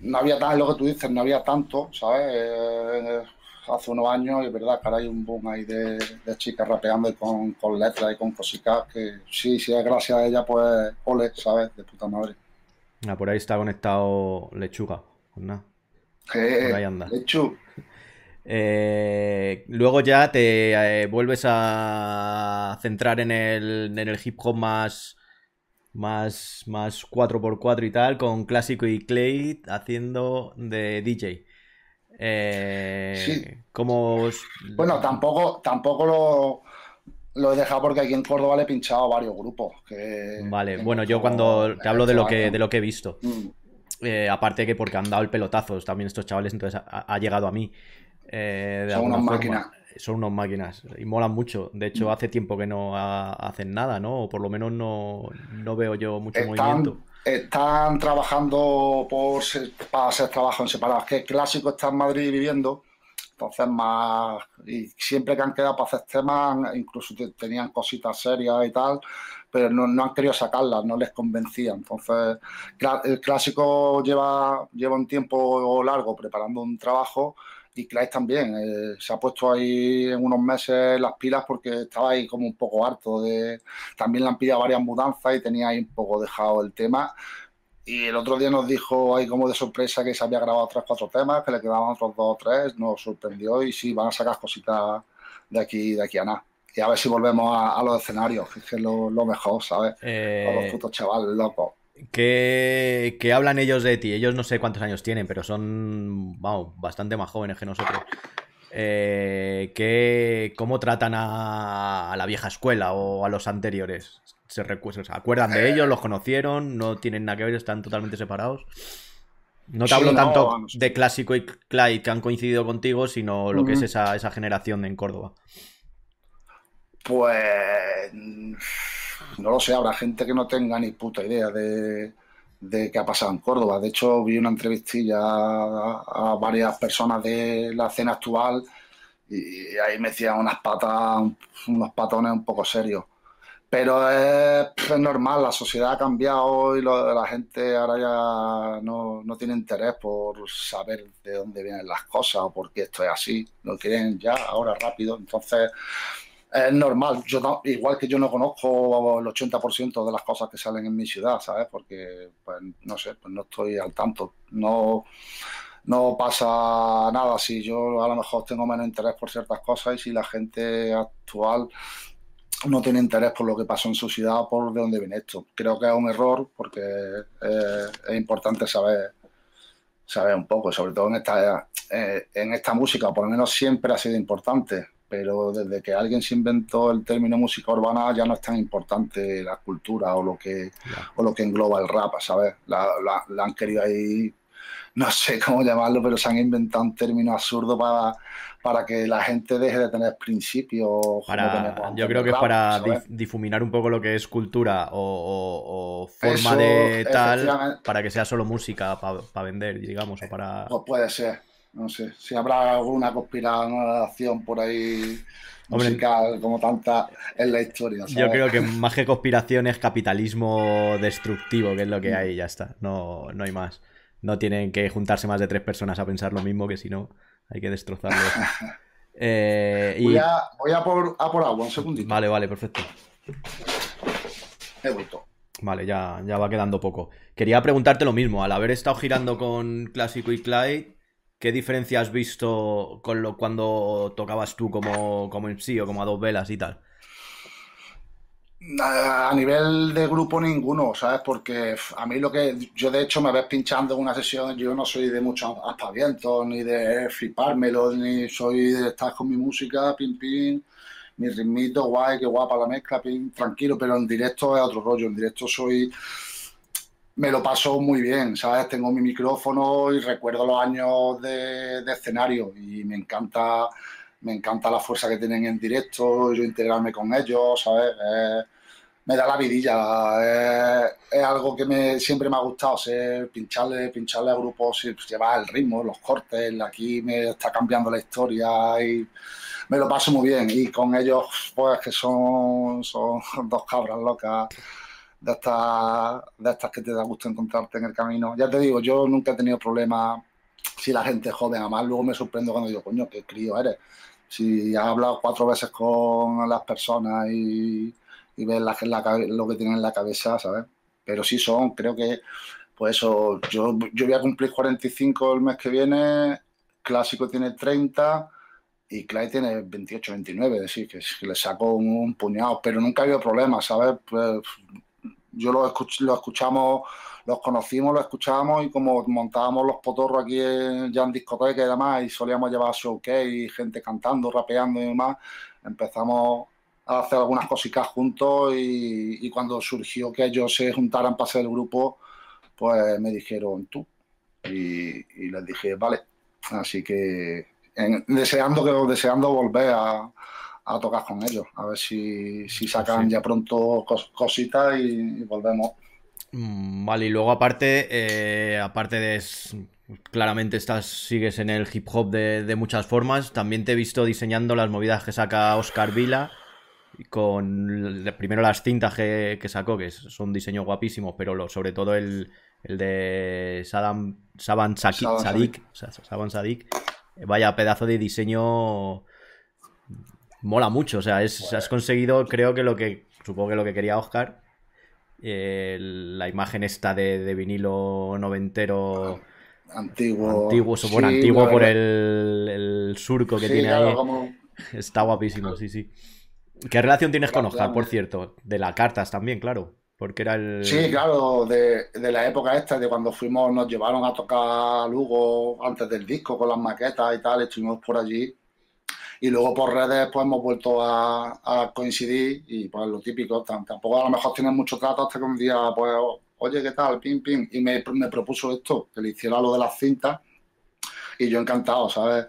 No había tal, lo que tú dices, no había tanto, ¿sabes? Eh, hace unos años es verdad que ahora hay un boom ahí de, chicas rapeando y con, letras y con cositas que sí, sí, es gracias a ella, pues ole, ¿sabes? De puta madre. Ah, por ahí está conectado Lechuga. Pues nada. por ahí anda. Lechu. Eh, luego ya te eh, vuelves a centrar en el, en el hip hop más, más, más 4x4 y tal, con Clásico y Clay haciendo de DJ. Eh, sí. Como... Bueno, tampoco, tampoco lo, lo he dejado porque aquí en Córdoba le he pinchado varios grupos. vale, bueno, yo cuando te hablo de lo que, de lo que he visto. Mm. Eh, aparte que porque han dado el pelotazo también estos chavales, entonces ha, llegado a mí. Eh, son unas máquinas. Son unas máquinas y molan mucho. De hecho, mm. hace tiempo que no hacen nada, ¿no? O por lo menos no, veo yo mucho movimiento están trabajando por para hacer trabajo en separados. Que clásico está en Madrid viviendo, entonces más. Y siempre que han quedado para hacer temas, incluso tenían cositas serias y tal, pero no, no han querido sacarlas, no les convencía. Entonces, el clásico lleva, lleva un tiempo largo preparando un trabajo y Clay también. Eh, se ha puesto ahí en unos meses las pilas porque estaba ahí como un poco harto de... También le han pedido varias mudanzas y tenía ahí un poco dejado el tema. Y el otro día nos dijo ahí como de sorpresa que se había grabado tres, cuatro temas, que le quedaban otros dos o tres, nos sorprendió y sí, van a sacar cositas de aquí, de aquí a nada. Y a ver si volvemos a, los escenarios, que es lo, mejor, ¿sabes? Eh... los putos chavales locos. ¿Qué, hablan ellos de ti? Ellos no sé cuántos años tienen, pero son bastante más jóvenes que nosotros. Eh, ¿Cómo tratan a, la vieja escuela o a los anteriores? ¿Se, acuerdan de ellos? ¿Los conocieron? ¿No tienen nada que ver? ¿Están totalmente separados? No te hablo tanto de Clásico y Clyde que han coincidido contigo, sino lo que es esa, esa generación en Córdoba. Pues no lo sé, habrá gente que no tenga ni puta idea de, qué ha pasado en Córdoba. De hecho, vi una entrevistilla a, varias personas de la escena actual y ahí me decían unas patas, unos patones un poco serios. Pero es, normal, la sociedad ha cambiado y la gente ahora ya no, no, tiene interés por saber de dónde vienen las cosas o por qué esto es así. Lo quieren ya, ahora rápido. Entonces, es normal. Yo igual que yo no conozco el 80% de las cosas que salen en mi ciudad, ¿sabes? Porque, pues, no sé, pues no estoy al tanto. No, no pasa nada si yo a lo mejor tengo menos interés por ciertas cosas y si la gente actual no tiene interés por lo que pasó en su ciudad por de dónde viene esto. Creo que es un error porque es importante saber saber un poco, sobre todo en esta, eh, en esta música, por lo menos siempre ha sido importante, pero desde que alguien se inventó el término música urbana ya no es tan importante la cultura o lo que, o lo que engloba el rap, ¿sabes? La, la han querido ahí no sé cómo llamarlo, pero se han inventado un término absurdo para, para que la gente deje de tener principios. yo creo que es para difuminar un poco lo que es cultura o, forma de tal, para que sea solo música para vender, digamos, o para... Pues puede ser, no sé, si habrá alguna conspiración por ahí musical como tanta en la historia. Yo creo que más que conspiración es capitalismo destructivo, que es lo que hay ya está, no, no hay más no tienen que juntarse más de tres personas a pensar lo mismo, que si no hay que destrozarlo. Eh, voy, a, por, agua, un segundito. Vale, vale, perfecto. He vuelto. Vale, ya, ya va quedando poco. Quería preguntarte lo mismo. Al haber estado girando con Clásico y Clyde, ¿qué diferencia has visto con lo cuando tocabas tú como, como sí o como a dos velas y tal? A nivel de grupo ninguno, ¿sabes? Porque a mí lo que yo de hecho me ves pinchando en una sesión, yo no soy de muchos aspavientos, ni de flipármelo, ni soy de estar con mi música, pim pim, mi ritmito, guay, qué guapa la mezcla, pim, tranquilo, pero en directo es otro rollo, en directo soy, me lo paso muy bien, ¿sabes? Tengo mi micrófono y recuerdo los años de, escenario y me encanta me encanta la fuerza que tienen en directo, yo integrarme con ellos, ¿sabes? me da la vidilla. Es, algo que me, siempre me ha gustado, ser, pincharle, pincharle a grupos, pues, llevar el ritmo, los cortes. Aquí me está cambiando la historia y me lo paso muy bien. Y con ellos, pues que son, son dos cabras locas de estas, de estas que te da gusto encontrarte en el camino. Ya te digo, yo nunca he tenido problemas si la gente jode, además luego me sorprendo cuando digo, coño, qué crío eres. Si has hablado cuatro veces con las personas y y ver la, lo que tienen en la cabeza, ¿sabes? Pero sí son, creo que, pues eso, yo, yo voy a cumplir 45 el mes que viene, Clásico tiene 30 y Clay tiene 28, 29, es decir, que, le saco un, puñado, pero nunca ha habido problemas, ¿sabes? Pues yo lo, lo escuchamos, los conocimos, lo escuchábamos y como montábamos los potorros aquí ya en discoteca y demás y solíamos llevar showcase y gente cantando, rapeando y demás, empezamos a hacer algunas cositas juntos y, cuando surgió que ellos se juntaran para ser el grupo, pues me dijeron tú. Y, les dije, vale. Así que deseando, que, deseando volver a, tocar con ellos, a ver si, sacan ya pronto cositas y, volvemos. Mm, vale, y luego aparte, eh, aparte de claramente estás, sigues en el hip hop de, de, muchas formas, también te he visto diseñando las movidas que saca Oscar Vila con primero las cintas que, sacó, que son diseños guapísimos, pero sobre todo el, de Saddam, Saban Sadik, Sadik, vaya pedazo de diseño mola mucho, o sea, has conseguido, creo que lo que, supongo que lo que quería Oscar, eh, la imagen esta de, vinilo noventero antiguo, antiguo, bueno, antiguo por el, surco que tiene ahí, está guapísimo, sí, sí. ¿Qué relación tienes con Oscar, por cierto? De las cartas también, claro. Porque era el. Sí, claro, de, la época esta, de cuando fuimos, nos llevaron a tocar Lugo antes del disco con las maquetas y tal, estuvimos por allí. Y luego por redes, pues hemos vuelto a, coincidir y pues lo típico. Tampoco a lo mejor tienen mucho trato hasta que un día, pues, oye, ¿qué tal? Pim, pim. Y me, me propuso esto, que le hiciera lo de las cintas. Y yo encantado, ¿sabes?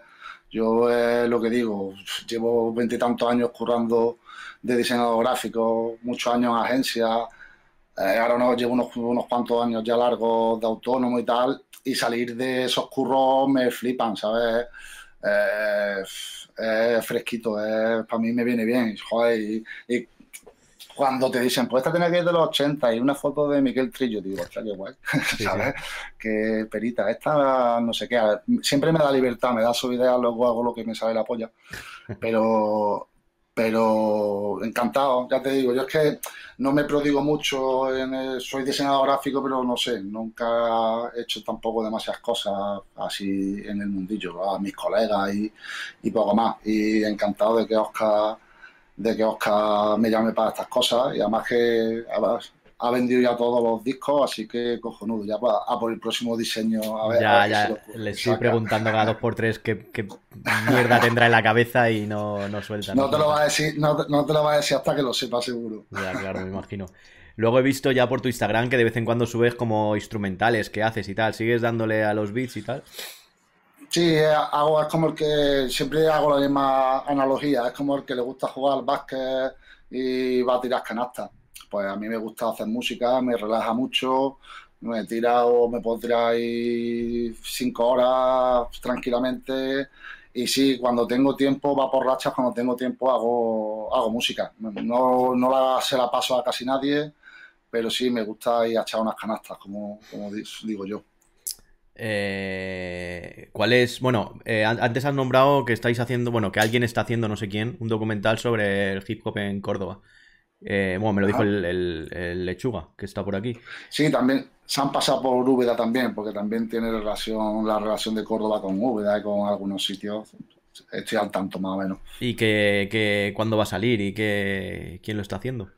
Yo es lo que digo, llevo veintitantos años currando de diseñador gráfico, muchos años en agencia, eh, ahora no, llevo unos, unos cuantos años ya largos de autónomo y tal, y salir de esos curros me flipan, ¿sabes? Eh, es fresquito, para mí me viene bien, joder, y, cuando te dicen, pues esta tiene que ir de los 80 y una foto de Miguel Trillo, digo, ostras, qué guay, ¿sabes? Qué perita, esta no sé qué, siempre me da libertad, me da su idea, luego hago lo que me sale la polla, pero, pero encantado, ya te digo, yo es que no me prodigo mucho, en soy diseñador gráfico, pero no sé, nunca he hecho tampoco demasiadas cosas así en el mundillo, a mis colegas y, y poco más, y encantado de que Oscar de que Oscar me llame para estas cosas y además que ha vendido ya todos los discos, así que cojonudo, ya a por el próximo diseño. A ver, ya, ya, le estoy preguntando cada dos por tres qué, mierda tendrá en la cabeza y no, no suelta. No, te lo va a decir, no, te lo va a decir hasta que lo sepa seguro. Ya, claro, me imagino. Luego he visto ya por tu Instagram que de vez en cuando subes como instrumentales que haces y tal. ¿Sigues dándole a los beats y tal? Sí, hago, es como el que siempre hago la misma analogía, es como el que le gusta jugar al básquet y va a tirar canastas. Pues a mí me gusta hacer música, me relaja mucho, me tira o me puedo tirar ahí cinco horas tranquilamente. Y sí, cuando tengo tiempo, va por rachas, cuando tengo tiempo hago, hago música. No, no la, se la paso a casi nadie, pero sí me gusta ir a echar unas canastas, como, como digo yo. Eh, ¿Cuál es? Bueno, eh, antes has nombrado que estáis haciendo, bueno, que alguien está haciendo, no sé quién, un documental sobre el hip hop en Córdoba. Eh, bueno, me lo dijo el, Lechuga, que está por aquí. Sí, también se han pasado por Úbeda también, porque también tiene relación, la relación de Córdoba con Úbeda y con algunos sitios. Estoy al tanto, más o menos. ¿Y que, que cuándo va a salir y que, quién lo está haciendo?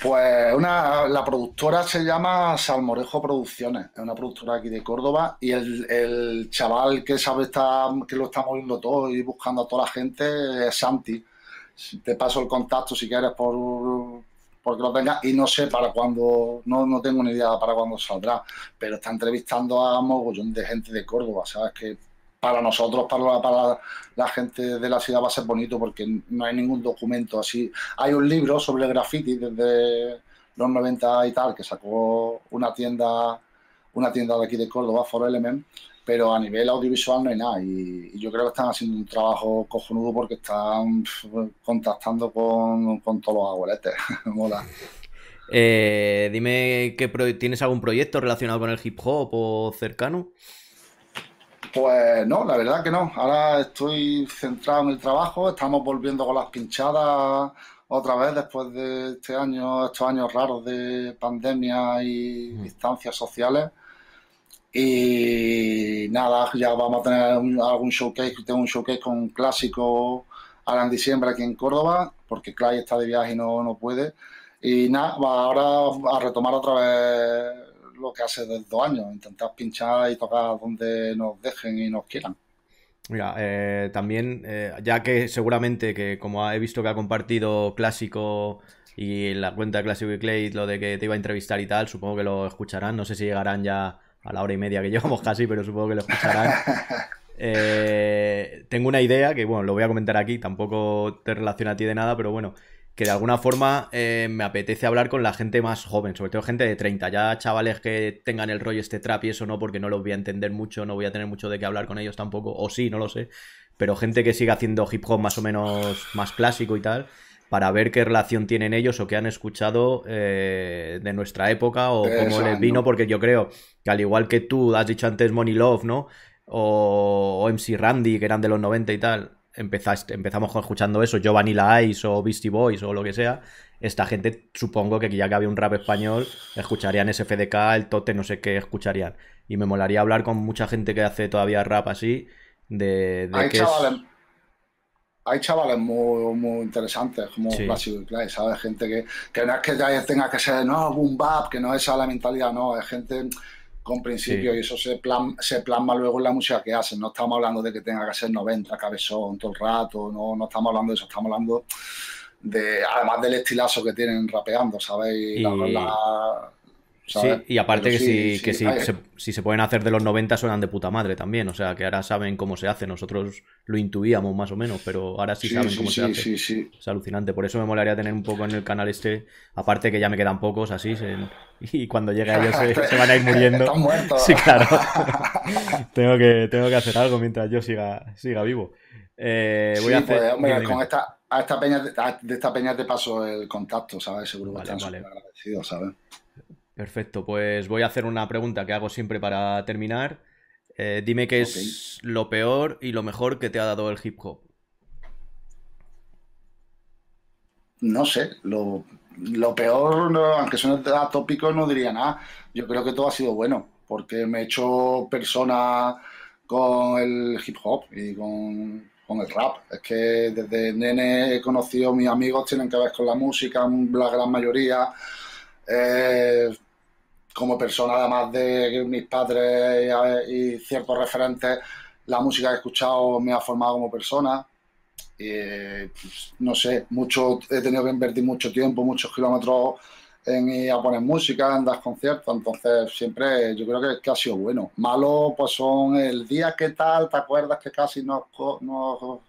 Pues una, la productora se llama Salmorejo Producciones, es una productora aquí de Córdoba y el, chaval que sabe está, que lo está moviendo todo y buscando a toda la gente es Santi. Te paso el contacto si quieres por porque lo tengas y no sé para cuándo, no, no tengo ni idea para cuándo saldrá, pero está entrevistando a mogollón de gente de Córdoba, ¿sabes? Que para nosotros, para, para la gente de la ciudad va a ser bonito porque no hay ningún documento así. Hay un libro sobre graffiti desde los 90 y tal que sacó una tienda una tienda de aquí de Córdoba, For Element, pero a nivel audiovisual no hay nada y, yo creo que están haciendo un trabajo cojonudo porque están contactando con, todos los abueletes. Mola. Eh, dime, que ¿tienes algún proyecto relacionado con el hip hop o cercano? Pues no, la verdad que no. Ahora estoy centrado en el trabajo, estamos volviendo con las pinchadas otra vez después de este año, estos años raros de pandemia y distancias sociales. Y nada, ya vamos a tener algún showcase, tengo un showcase con un clásico ahora en diciembre aquí en Córdoba, porque Clay está de viaje y no, no puede. Y nada, ahora a retomar otra vez lo que hace desde dos años, intentar pinchar y tocar donde nos dejen y nos quieran. Mira, eh, también, eh, ya que seguramente que como he visto que ha compartido Clásico y la cuenta de Clásico y Clay lo de que te iba a entrevistar y tal, supongo que lo escucharán, no sé si llegarán ya a la hora y media que llevamos casi, pero supongo que lo escucharán. Eh, tengo una idea que, bueno, lo voy a comentar aquí, tampoco te relaciona a ti de nada, pero bueno, que de alguna forma eh, me apetece hablar con la gente más joven, sobre todo gente de 30. Ya chavales que tengan el rollo este trap y eso no, porque no los voy a entender mucho, no voy a tener mucho de qué hablar con ellos tampoco, o sí, no lo sé. Pero gente que siga haciendo hip hop más o menos más clásico y tal, para ver qué relación tienen ellos o qué han escuchado eh, de nuestra época o cómo les vino, porque yo creo que al igual que tú has dicho antes Money Love, ¿no? O, o MC Randy, que eran de los 90 y tal empezamos escuchando eso, Yo Vanilla Ice o Beastie Boys o lo que sea, esta gente supongo que ya que había un rap español, escucharían SFDK, el Tote, no sé qué escucharían. Y me molaría hablar con mucha gente que hace todavía rap así, de, chavales, hay chavales muy, muy interesantes, como sí. Clay, ¿sabes? Gente que, que no es que tenga que ser, no, boom bap, que no es esa la mentalidad, no, es gente con principio y eso se, se plasma luego en la música que hacen. No estamos hablando de que tenga que ser 90 cabezón todo el rato, no, no estamos hablando de eso, estamos hablando de, además del estilazo que tienen rapeando, Sí, y aparte que, si, que si, se, si, se, pueden hacer de los 90 suenan de puta madre también, o sea, que ahora saben cómo se hace, nosotros lo intuíamos más o menos, pero ahora sí, saben cómo se hace. Es alucinante, por eso me molaría tener un poco en el canal este, aparte que ya me quedan pocos así, y cuando llegue a ellos se, van a ir muriendo. Están muertos. Sí, claro. tengo, que, tengo que hacer algo mientras yo siga, siga vivo. Eh, voy a hacer... Pues, con esta a esta peña, de esta peña te paso el contacto, ¿sabes? Seguro que Vale, están vale. agradecidos, ¿sabes? Perfecto, pues voy a hacer una pregunta que hago siempre para terminar. Eh, dime qué es lo peor y lo mejor que te ha dado el hip hop. No sé, lo, lo peor, no, aunque suene atópico, no diría nada. Yo creo que todo ha sido bueno, porque me he hecho persona con el hip hop y con, con el rap. Es que desde nene he conocido mis amigos, tienen que ver con la música, la gran mayoría. Eh, como persona, además de mis padres y, y ciertos referentes, la música que he escuchado me ha formado como persona. Y, pues, no sé, mucho, he tenido que invertir mucho tiempo, muchos kilómetros en ir a poner música, en dar conciertos, entonces siempre yo creo que, que ha sido bueno. Malo, pues son el día que tal, ¿te acuerdas que casi nos, nos,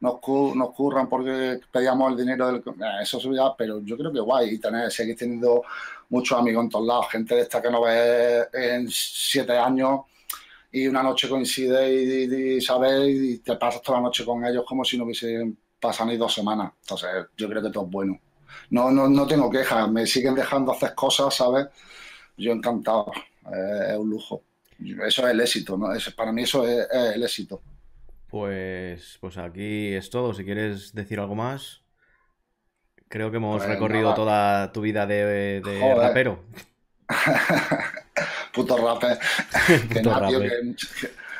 nos, nos curran porque pedíamos el dinero del... eh, Eso es pero yo creo que guay, y tener, seguir teniendo muchos amigos en todos lados, gente de esta que no ves en siete años y una noche coincide y, ¿sabes? y te pasas toda la noche con ellos como si no hubiesen pasado ni dos semanas. Entonces, yo creo que todo es bueno. No, no, no tengo quejas, me siguen dejando hacer cosas, ¿sabes? Yo encantado, es un lujo. Eso es el éxito, ¿no? Es- para mí eso es, es el éxito. Pues, pues aquí es todo. Si quieres decir algo más, creo que hemos Pues recorrido nada. toda tu vida de, rapero. Puto rapper. que nada, tío, que-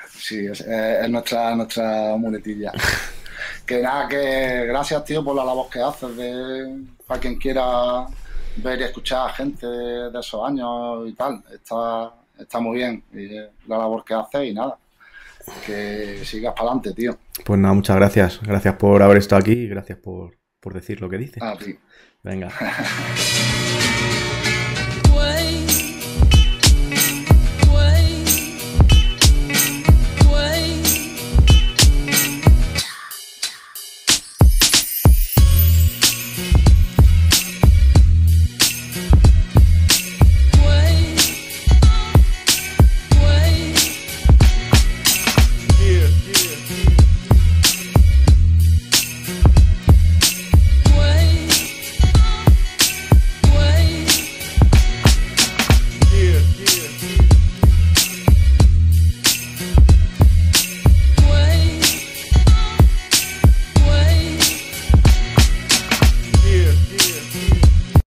sí, es, es nuestra, nuestra muletilla. que nada, que gracias, tío, por la labor que haces de, para quien quiera ver y escuchar a gente de, de esos años y tal. Está, está muy bien y, eh, la labor que haces y nada. Que sigas para adelante, tío. Pues nada, muchas gracias. Gracias por haber estado aquí y gracias por, por decir lo que dices. A ti. Venga.